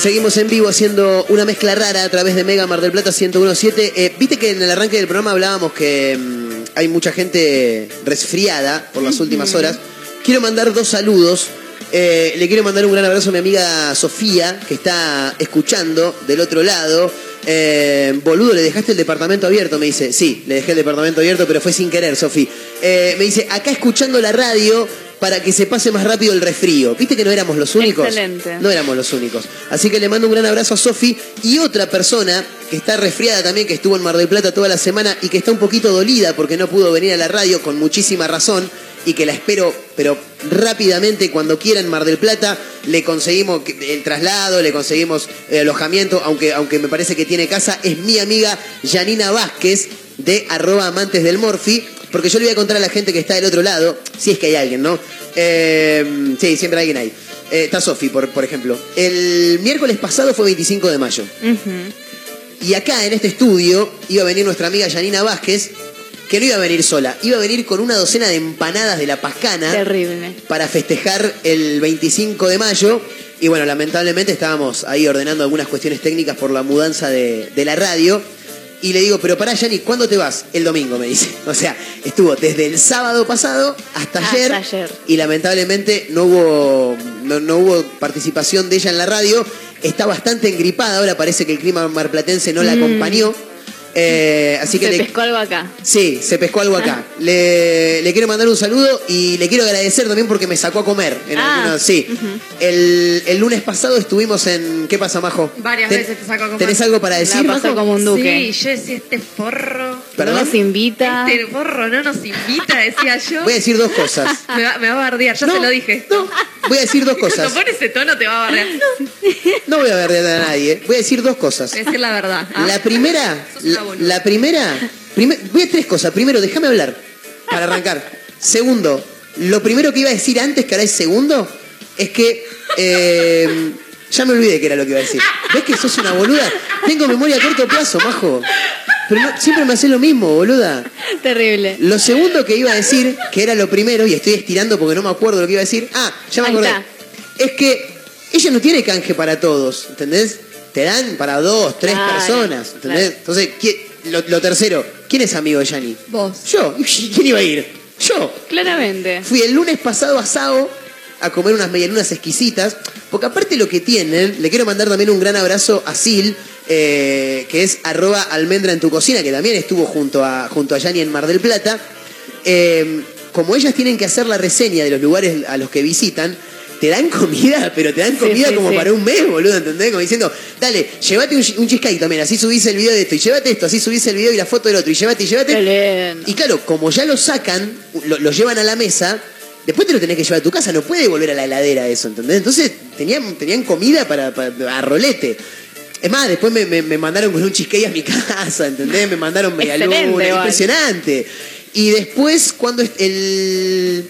Seguimos en vivo haciendo una mezcla rara a través de Mega Mar del Plata 1017. Eh, Viste que en el arranque del programa hablábamos que mm, hay mucha gente resfriada por las últimas horas. Quiero mandar dos saludos. Eh, le quiero mandar un gran abrazo a mi amiga Sofía, que está escuchando del otro lado. Eh, boludo, le dejaste el departamento abierto, me dice. Sí, le dejé el departamento abierto, pero fue sin querer, Sofía. Eh, me dice, acá escuchando la radio para que se pase más rápido el resfrío. ¿Viste que no éramos los únicos? Excelente. No éramos los únicos. Así que le mando un gran abrazo a Sofi y otra persona que está resfriada también, que estuvo en Mar del Plata toda la semana y que está un poquito dolida porque no pudo venir a la radio con muchísima razón y que la espero, pero rápidamente cuando quiera en Mar del Plata le conseguimos el traslado, le conseguimos el alojamiento, aunque, aunque me parece que tiene casa, es mi amiga Janina Vázquez de arroba amantes del Morfi, porque yo le voy a contar a la gente que está del otro lado, si es que hay alguien, ¿no? Eh, sí, siempre hay alguien ahí. Eh, está Sofi, por, por ejemplo. El miércoles pasado fue 25 de mayo. Y acá en este estudio iba a venir nuestra amiga Janina Vázquez, que no iba a venir sola, iba a venir con una docena de empanadas de la Pascana Terrible. para festejar el 25 de mayo. Y bueno, lamentablemente estábamos ahí ordenando algunas cuestiones técnicas por la mudanza de, de la radio. Y le digo, pero pará, Yanni, ¿cuándo te vas? El domingo, me dice. O sea, estuvo desde el sábado pasado hasta Hasta ayer. ayer. Y lamentablemente no hubo, no, no hubo participación de ella en la radio. Está bastante engripada, ahora parece que el clima marplatense no la Mm. acompañó. Eh, así que Se le- pescó algo acá. Sí, se pescó algo acá. Le, le quiero mandar un saludo y le quiero agradecer también porque me sacó a comer. En Ah, algunos- sí. el, el lunes pasado estuvimos en. ¿Qué pasa, Majo? Varias Ten- veces te saco a comer. ¿Tenés algo para decir, La pasó Majo? como un duque. Sí, yo decía, este forro. ¿Perdón? No nos invita. Este forro no nos invita, decía yo. Voy a decir dos cosas. Me va, me va a bardear, ya se lo dije. Voy a decir dos Cuando cosas. pone ese tono te va a bardear. No voy a ver a nadie. Voy a decir dos cosas. Voy a decir la verdad. ¿ah? La primera, Sos una la, la primera, primer- voy a tres cosas. Primero, déjame hablar para arrancar. Segundo, lo primero que iba a decir antes, que ahora es segundo, es que eh, ya me olvidé que era lo que iba a decir. ¿Ves que sos una boluda? Tengo memoria a corto plazo, majo. Pero no- siempre me haces lo mismo, boluda. Terrible. Lo segundo que iba a decir, que era lo primero, y estoy estirando porque no me acuerdo lo que iba a decir. Ah, ya me Ahí acordé. está. Es que ella no tiene canje para todos, ¿entendés? Te dan para dos, tres Claro, personas, ¿entendés? claro. Entonces, ¿quién- lo, lo tercero, ¿quién es amigo de Yani? Vos. Yo. ¿Quién iba a ir? Yo. Claramente. Fui el lunes pasado a Sao a comer unas medialunas exquisitas, porque aparte lo que tienen, le quiero mandar también un gran abrazo a Sil, eh, que es arroba almendra en tu cocina, que también estuvo junto a, junto a Yani en Mar del Plata. Eh, como ellas tienen que hacer la reseña de los lugares a los que visitan, te dan comida, pero te dan comida sí, como sí. para un mes, boludo, ¿entendés? Como diciendo, dale, llévate un, un cheesecake también, así subís el video de esto, y llévate esto, así subís el video y la foto del otro, y llévate, y llévate. Qué lindo. Y claro, como ya lo sacan, lo, lo llevan a la mesa, después te lo tenés que llevar a tu casa, no puede volver a la heladera eso, ¿entendés? Entonces tenían, tenían comida para, para- a rolete. Es más, después me, me- me mandaron con un cheesecake a mi casa, ¿entendés? Me mandaron media luna, igual. impresionante. Y después, cuando el,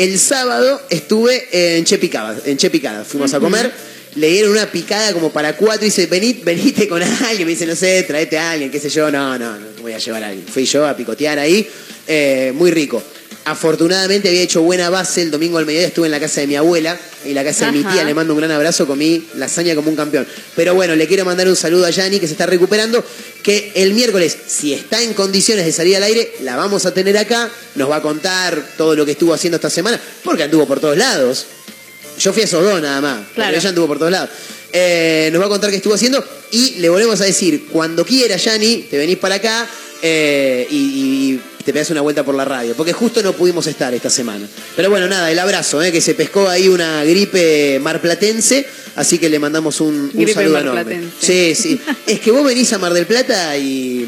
el sábado estuve en Che Picada, en Che Picada, fuimos a comer. Le dieron una picada como para cuatro y dice, Vení, venite con alguien. Me dice, no sé, traete a alguien, qué sé yo. No, no, no voy a llevar a alguien. Fui yo a picotear ahí. Eh, muy rico. Afortunadamente había hecho buena base. El domingo al mediodía estuve en la casa de mi abuela y la casa de mi tía. Le mando un gran abrazo. Comí lasaña como un campeón. Pero bueno, le quiero mandar un saludo a Yani que se está recuperando. Que el miércoles, si está en condiciones de salir al aire, la vamos a tener acá. Nos va a contar todo lo que estuvo haciendo esta semana. Porque anduvo por todos lados. Yo fui a esos dos nada más. Claro. Pero ella anduvo por todos lados. Eh, nos va a contar qué estuvo haciendo y le volvemos a decir, cuando quiera, Yani, te venís para acá eh, y, y te pegas una vuelta por la radio. Porque justo no pudimos estar esta semana. Pero bueno, nada, el abrazo, eh, que se pescó ahí una gripe marplatense. Así que le mandamos un, un saludo enorme. Sí, sí. es que vos venís a Mar del Plata y...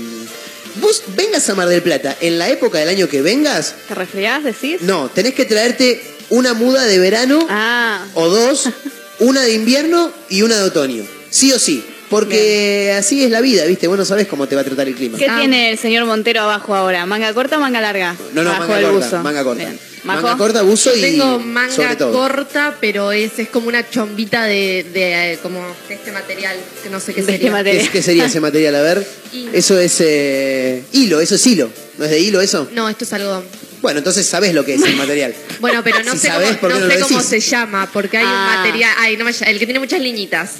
Vos vengas a Mar del Plata, en la época del año que vengas, ¿Te resfriás, decís? no, tenés que traerte una muda de verano Ah, o dos, una de invierno y una de otoño. Sí o sí. Porque así es la vida, ¿viste? Vos no sabés cómo te va a tratar el clima. ¿qué tiene el señor Montero abajo ahora? ¿Manga corta o manga larga? No, no, Abajo manga del corta, buzo. manga corta. Bien. ¿Majo? Manga corta, buzo y Tengo manga sobre todo. corta, pero es, es como una chombita de, de, eh, como de este material, que no sé qué De este sería. material. ¿Qué, qué sería ese material? A ver. Eso es eh, hilo, eso es hilo. ¿No es de hilo eso? No, esto es algodón. Bueno, entonces sabés lo que es el material. Bueno, pero no Si sé, sabés, cómo, ¿por qué no sé cómo se llama, porque hay Ah. un material. Ay, no me, el que tiene muchas liñitas.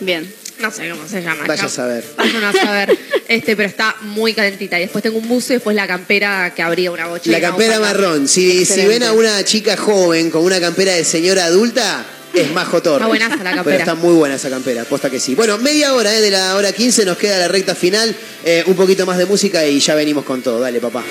Bien. No sé cómo se llama. Vaya ya. a saber. Vayan a saber. Este, pero está muy calentita. Y después tengo un buzo y después la campera que abría una bocha. La campera marrón. Si, si ven a una chica joven con una campera de señora adulta, es Majo Torres. Está buenaza la campera. Pero está muy buena esa campera, posta que sí. Bueno, media hora eh, de la hora 15, nos queda la recta final. Eh, un poquito más de música y ya venimos con todo. Dale, papá.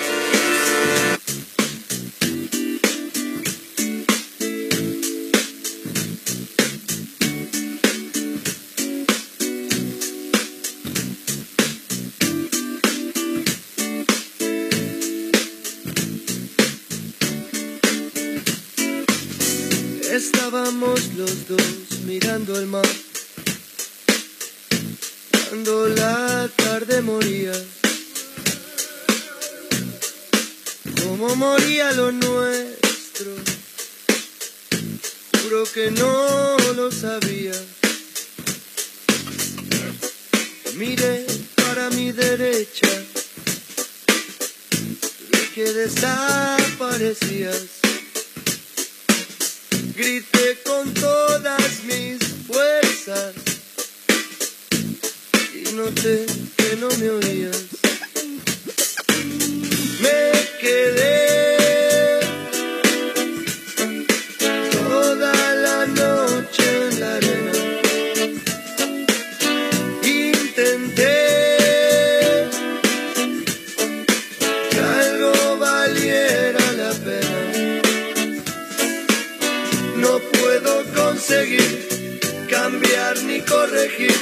Moría lo nuestro, juro que no lo sabía. Miré para mi derecha, vi que desaparecías. Grité con todas mis fuerzas y noté que no me oías. Me quedé cambiar ni corregir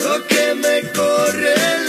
lo que me corre en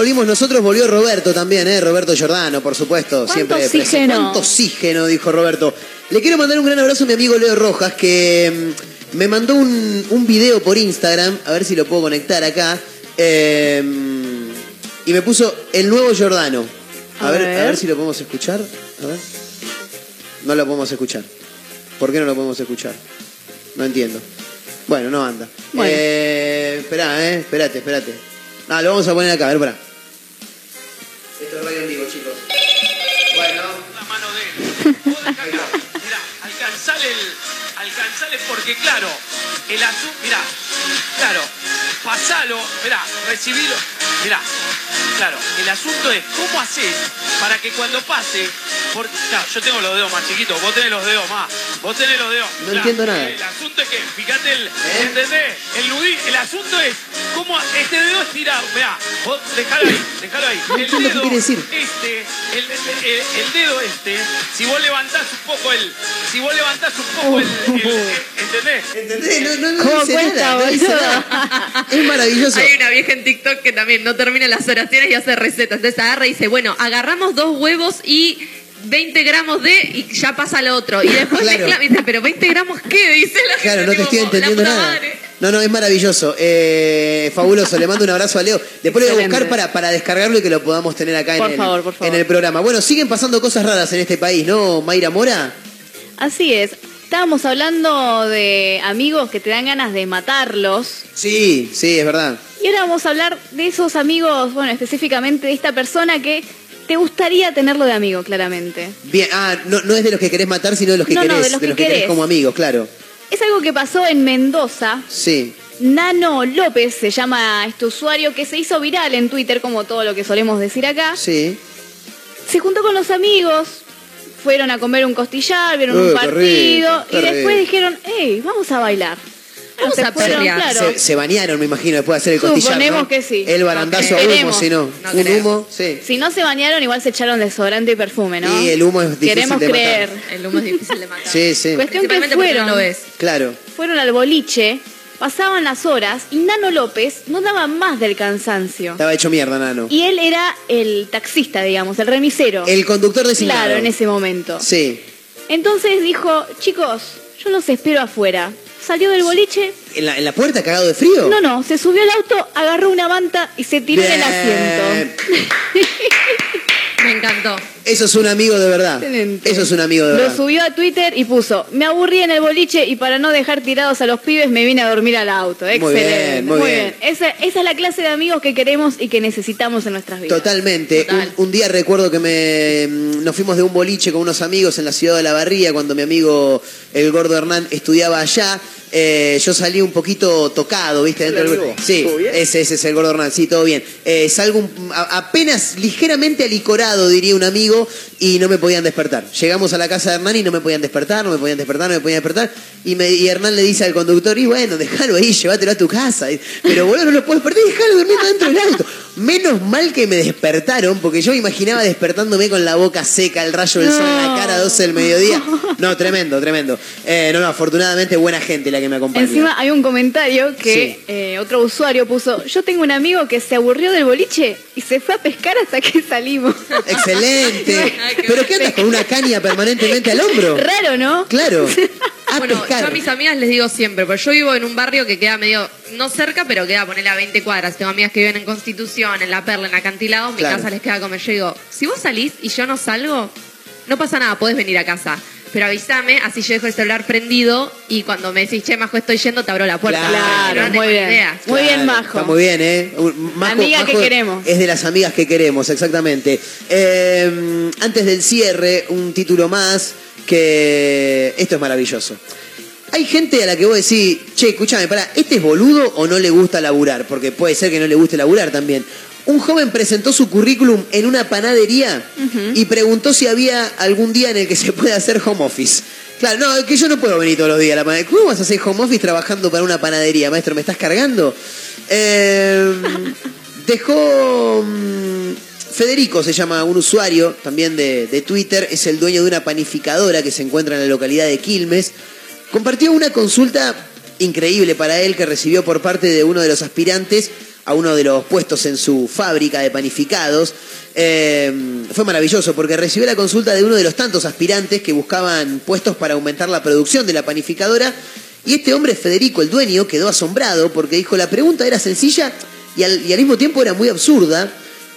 Volvimos nosotros, volvió Roberto también, ¿eh? Roberto Giordano, por supuesto. ¿Cuánto siempre oxígeno? ¿Cuánto oxígeno? Dijo Roberto. Le quiero mandar un gran abrazo a mi amigo Leo Rojas, que mm, me mandó un, un video por Instagram, a ver si lo puedo conectar acá, eh, y me puso el nuevo Giordano. A, A ver, ver. a ver si lo podemos escuchar. A ver. No lo podemos escuchar. ¿Por qué no lo podemos escuchar? No entiendo. Bueno, no anda. Bueno. Eh, esperá, eh. Espérate, espérate. No, lo vamos a poner acá, a ver, pará. Esto es radio en vivo, chicos. Bueno. La mano de él. Alcanzale el. Alcanzale porque, claro, el azul. Mirá, claro, pasalo. Mirá, recibilo. Mirá, claro, el asunto es cómo haces para que cuando pase. Por, claro, yo tengo los dedos más chiquitos, vos tenés los dedos más. Vos tenés los dedos. No entiendo nada. El asunto es que, fíjate el. ¿Entendés? El el asunto es cómo este dedo estirado. Vos dejalo ahí, dejalo ahí. No el entiendo qué dedo quiere decir. este, el, el- dedo este, si vos levantás un poco el, si vos levantás un poco el, ¿entendés? ¿Entendés? No, no, no ¿Cómo dice cuesta, nada, no dice boludo? nada. Es maravilloso. Hay una vieja en TikTok que también no termina las oraciones y hace recetas. Entonces agarra y dice, bueno, agarramos dos huevos y 20 gramos de y ya pasa lo otro. Y después Claro. mezcla, dice, pero 20 gramos qué, dice la Claro, no te estoy entendiendo nada. madre. No, no, es maravilloso. Eh, fabuloso. Le mando un abrazo a Leo. Después lo voy a buscar para, para descargarlo y que lo podamos tener acá en, el, favor, por favor. en el programa. Bueno, siguen pasando cosas raras en este país, ¿no, Mayra Mora? Así es. Estábamos hablando de amigos que te dan ganas de matarlos. Sí, sí, es verdad. Y ahora vamos a hablar de esos amigos, bueno, específicamente de esta persona que te gustaría tenerlo de amigo, claramente. Bien, ah, no, no es de los que querés matar, sino de los que No, no, querés, de los que querés. como amigos, claro. Es algo que pasó en Mendoza. Sí. Nano López se llama este usuario que se hizo viral en Twitter, como todo lo que solemos decir acá. Sí. Se juntó con los amigos, fueron a comer un costillar, vieron Uh, un partido rico, y después rico. dijeron, hey, vamos a bailar. Se a fueron, perrear. claro. Se, se bañaron, me imagino, después de hacer el costillar, Suponemos ¿no? que sí. El barandazo a humo, queremos. si no. No un creo. humo, sí. Si no se bañaron, igual se echaron desodorante y perfume, ¿no? Y el humo es difícil Queremos de matar. creer. El humo es difícil de matar. Sí, sí. Cuestión que Principalmente porque fueron, no lo ves. Claro. fueron al boliche, pasaban las horas y Nano López no daba más del cansancio. Estaba hecho mierda, Nano. Y él era el taxista, digamos, el remisero. El conductor designado. Claro, en ese momento. Sí. Entonces dijo, chicos, yo los espero afuera. Salió del boliche. ¿En la, en la puerta cagado de frío? No, no, se subió al auto, agarró una manta y se tiró en el asiento. Me encantó. Eso es un amigo de verdad. Excelente. Eso es un amigo de Lo verdad. subió a Twitter y puso, me aburrí en el boliche y para no dejar tirados a los pibes me vine a dormir al auto. Muy Excelente. bien, muy bien. Esa, esa es la clase de amigos que queremos y que necesitamos en nuestras vidas. Totalmente. Un, un día recuerdo que me, mm, nos fuimos de un boliche con unos amigos en la ciudad de La Barría cuando mi amigo el gordo Hernán estudiaba allá. Eh, yo salí un poquito tocado, ¿viste? Dentro del-. Sí, ese, ese es el gordo Hernán, sí, todo bien. Eh, salgo un- a- apenas ligeramente alicorado, diría un amigo, y no me podían despertar. Llegamos a la casa de Hernán y no me podían despertar, no me podían despertar, no me podían despertar. Y, me, y Hernán le dice al conductor, y bueno, déjalo ahí, llévatelo a tu casa. Pero boludo, no lo puedo despertar, déjalo durmiendo dentro del auto. Menos mal que me despertaron, porque yo me imaginaba despertándome con la boca seca, el rayo del sol en la cara, 12 del mediodía. No, tremendo, tremendo. Eh, no, no, afortunadamente buena gente la que me acompaña. Encima hay un comentario que eh, otro usuario puso, yo tengo un amigo que se aburrió del boliche y se fue a pescar hasta que salimos. Excelente. ¿Pero qué andas con una caña permanentemente al hombro? Raro, ¿no? Claro. A Bueno, pescar. yo a mis amigas les digo siempre, porque yo vivo en un barrio que queda medio, no cerca, pero queda, ponerle a 20 cuadras. Tengo amigas que viven en Constitución, en La Perla, en Acantilado. Mi Claro. casa les queda como yo digo, si vos salís y yo no salgo, no pasa nada, podés venir a casa. Pero avísame, así yo dejo el celular prendido y cuando me decís, che, Majo, estoy yendo, te abro la puerta. Claro, No muy bien. idea. Muy bien, Majo. Está muy bien, ¿eh? Un- Majo- Amiga que Majo queremos. Es de las amigas que queremos, exactamente. Eh, antes del cierre, un título más que... Esto es maravilloso. Hay gente a la que vos decís, che, escúchame, pará, ¿este es boludo o no le gusta laburar? Porque puede ser que no le guste laburar también. Un joven presentó su currículum en una panadería y preguntó si había algún día en el que se puede hacer home office. Claro, no, es que yo no puedo venir todos los días a la panadería. ¿Cómo vas a hacer home office trabajando para una panadería, maestro? ¿Me estás cargando? Eh, dejó... Federico se llama un usuario también de, de Twitter, es el dueño de una panificadora que se encuentra en la localidad de Quilmes. Compartió una consulta increíble para él que recibió por parte de uno de los aspirantes a uno de los puestos en su fábrica de panificados. Eh, fue maravilloso porque recibió la consulta de uno de los tantos aspirantes que buscaban puestos para aumentar la producción de la panificadora. Y este hombre, Federico, el dueño, quedó asombrado porque dijo, la pregunta era sencilla y al, y al mismo tiempo era muy absurda.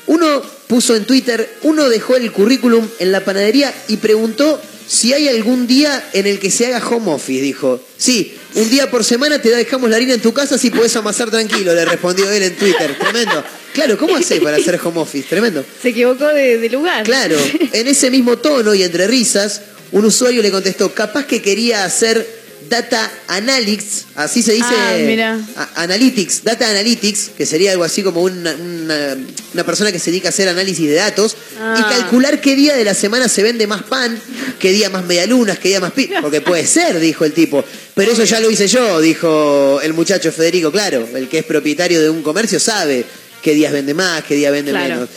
Uno puso en Twitter, uno dejó el currículum en la panadería y preguntó si hay algún día en el que se haga home office. Dijo, sí, un día por semana te dejamos la harina en tu casa si podés amasar tranquilo, le respondió él en Twitter. Tremendo. Claro, ¿cómo haces para hacer home office? Tremendo. Se equivocó de, de lugar. Claro, en ese mismo tono y entre risas, un usuario le contestó, capaz que quería hacer data analytics, así se dice, Ah, mira. analytics, data analytics, que sería algo así como una, una- una persona que se dedica a hacer análisis de datos y Ah. calcular qué día de la semana se vende más pan, qué día más medialunas, qué día más pi, porque puede ser, dijo el tipo. Pero eso ya lo hice yo, dijo el muchacho Federico, claro, el que es propietario de un comercio sabe qué días vende más, qué día vende Claro. menos.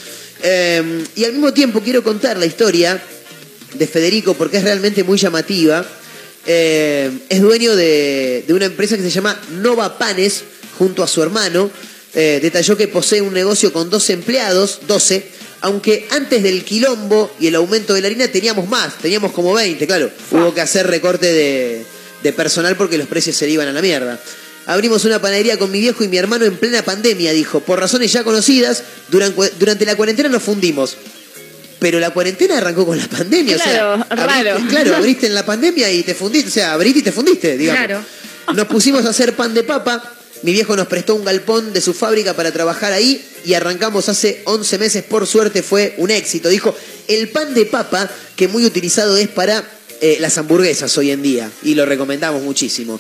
Eh, y al mismo tiempo quiero contar la historia de Federico porque es realmente muy llamativa. Eh, es dueño de, de una empresa que se llama Nova Panes junto a su hermano. Eh, detalló que posee un negocio con 12 empleados, 12, aunque antes del quilombo y el aumento de la harina teníamos más, teníamos como 20, claro. Hubo que hacer recorte de, de personal porque los precios se le iban a la mierda. Abrimos una panadería con mi viejo y mi hermano en plena pandemia, dijo. Por razones ya conocidas, durante, durante la cuarentena nos fundimos. Pero la cuarentena arrancó con la pandemia, Claro, o sea, raro. abriste- claro, abriste en la pandemia y te fundiste, o sea, abriste y te fundiste, digamos. Claro. Nos pusimos a hacer pan de papa, mi viejo nos prestó un galpón de su fábrica para trabajar ahí y arrancamos hace 11 meses, por suerte fue un éxito. Dijo, el pan de papa, que muy utilizado es para eh, las hamburguesas hoy en día, y lo recomendamos muchísimo.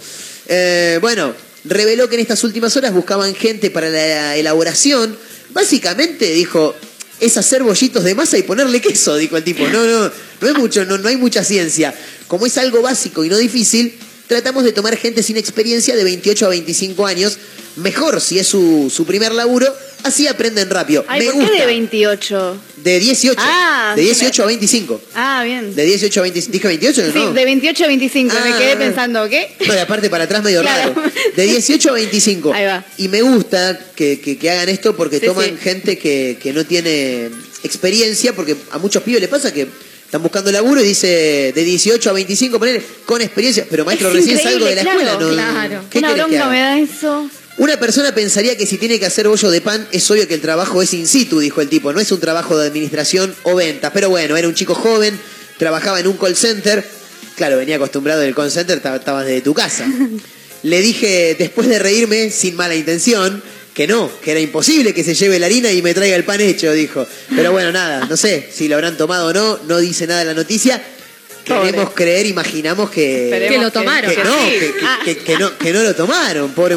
Eh, bueno, reveló que en estas últimas horas buscaban gente para la elaboración. Básicamente dijo, es hacer bollitos de masa y ponerle queso, dijo el tipo. No, no, no es mucho, no, no hay mucha ciencia. Como es algo básico y no difícil, tratamos de tomar gente sin experiencia de 28 a 25 años. Mejor si es su, su primer laburo, así aprenden rápido. Ay, Me ¿por qué gusta. de 28? De 18. Ah, de sí, 18 a 25. Ah, bien. De 18 a 25. ¿Dije 28 Sí, no? de 28 a 25. Me Ah. quedé pensando, ¿qué? No, y aparte para atrás medio Claro. raro. De 18 a 25. Ahí va. Y me gusta que, que- que hagan esto porque Sí, toman sí. gente que, que no tiene experiencia, porque a muchos pibes les pasa que están buscando laburo y dice de 18 a 25, ponele, con experiencia. Pero maestro, Es recién salgo de la claro, escuela, ¿no? Claro. ¿Qué Una bronca me da eso. Una persona pensaría que si tiene que hacer bollo de pan, es obvio que el trabajo es in situ, dijo el tipo. No es un trabajo de administración o ventas. Pero bueno, era un chico joven, trabajaba en un call center. Claro, venía acostumbrado del call center, ta- estabas desde tu casa. Le dije, después de reírme, sin mala intención, que no, que era imposible que se lleve la harina y me traiga el pan hecho, dijo. Pero bueno, nada, no sé si lo habrán tomado o no, no dice nada en la noticia. Queremos creer, imaginamos que, Esperemos Que lo tomaron. que que no, sí. que, que- Ah. que- que no, que no lo tomaron, pobre.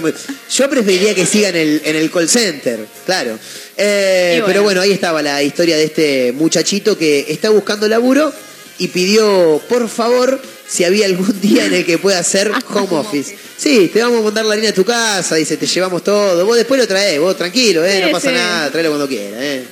Yo preferiría que siga en el, en el call center, claro. Eh, bueno. Pero bueno, ahí estaba la historia de este muchachito que está buscando laburo y pidió, por favor, si había algún día en el que pueda hacer home office. Sí, te vamos a mandar la harina a tu casa, dice, te llevamos todo. Vos después lo traes, vos tranquilo, ¿eh? Sí, no pasa sí. nada, tráelo cuando quieras, ¿eh?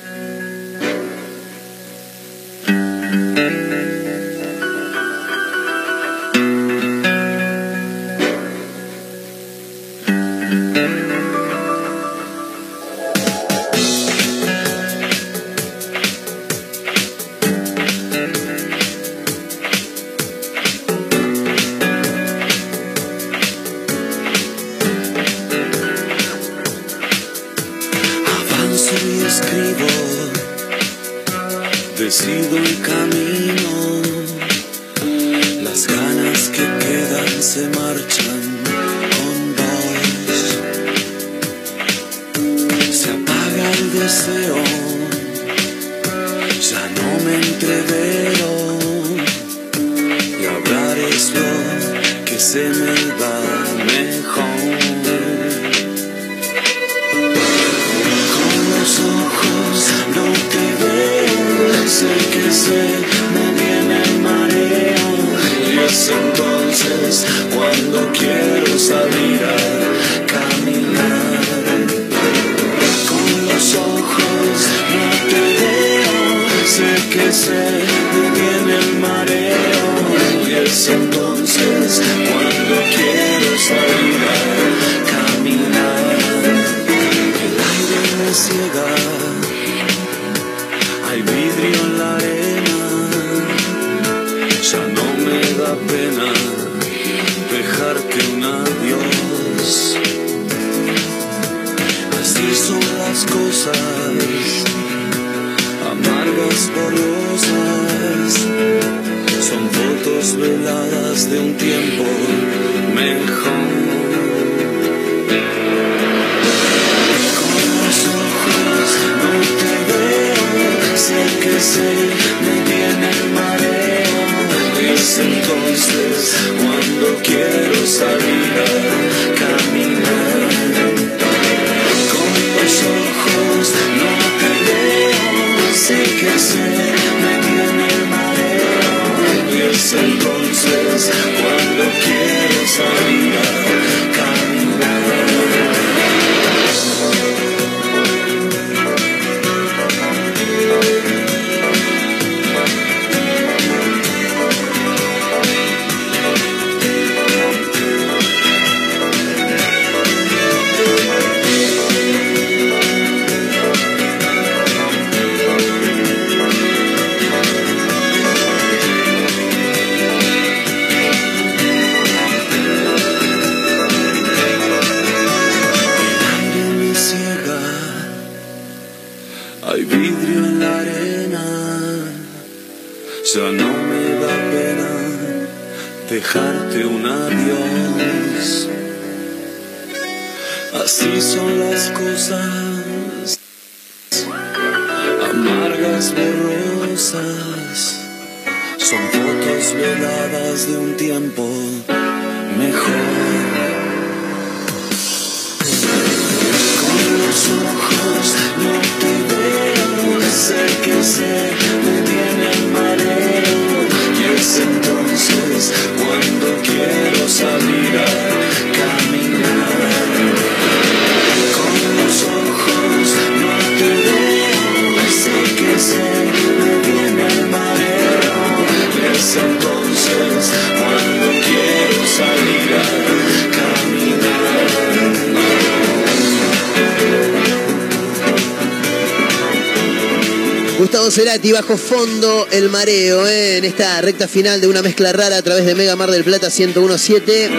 Cerati, bajo fondo, el mareo, ¿eh? en esta recta final de una mezcla rara a través de Mega Mar del Plata 1017.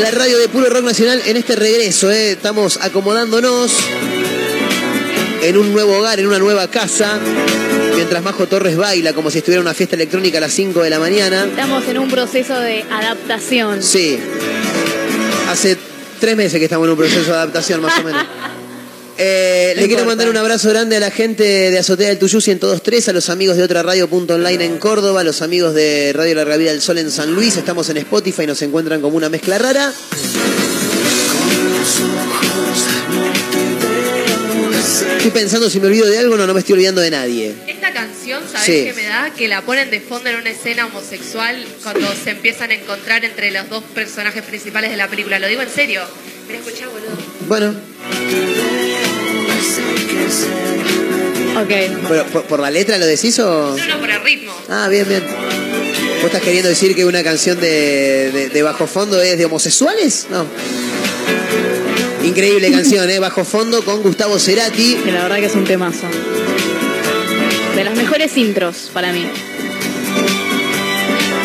La radio de puro rock nacional en este regreso, ¿eh? estamos acomodándonos en un nuevo hogar, en una nueva casa, mientras Majo Torres baila como si estuviera en una fiesta electrónica a las 5 de la mañana. Estamos en un proceso de adaptación. Sí, hace tres meses que estamos en un proceso de adaptación más o menos. Eh, le quiero mandar un abrazo grande a la gente de Azotea del Tuyú 1023, a los amigos de otra radio punto online en Córdoba, a los amigos de Radio Larga Vida del Sol en San Luis. Estamos en Spotify, nos encuentran como una mezcla rara. Estoy pensando si me olvido de algo, no, no me estoy olvidando de nadie. Esta canción, ¿sabes Sí. qué me da? Que la ponen de fondo en una escena homosexual cuando se empiezan a encontrar entre los dos personajes principales de la película. Lo digo en serio. Mira, escuchá, boludo. Bueno, Ok. pero ¿por, por la letra lo decís o...? No, no, por el ritmo. Ah, bien, bien. ¿Vos estás queriendo decir que una canción de, de- de bajo fondo es de homosexuales? No. Increíble canción, ¿eh? Bajo fondo con Gustavo Cerati. Que la verdad que es un temazo. De las mejores intros para mí.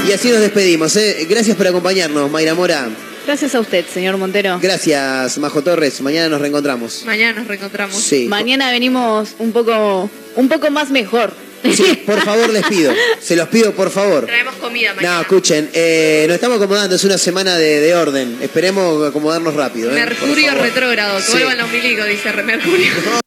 Y así nos despedimos, ¿eh? Gracias por acompañarnos, Mayra Mora. Gracias a usted, señor Montero. Gracias, Majo Torres. Mañana nos reencontramos. Mañana nos reencontramos. Sí. Mañana venimos un poco, un poco más mejor. Sí, por favor les pido. Se los pido, por favor. Traemos comida mañana. No, escuchen, eh, nos estamos acomodando, es una semana de, de orden. Esperemos acomodarnos rápido. ¿eh? Mercurio retrógrado. Que Sí. vuelvan los milicos, dice Mercurio.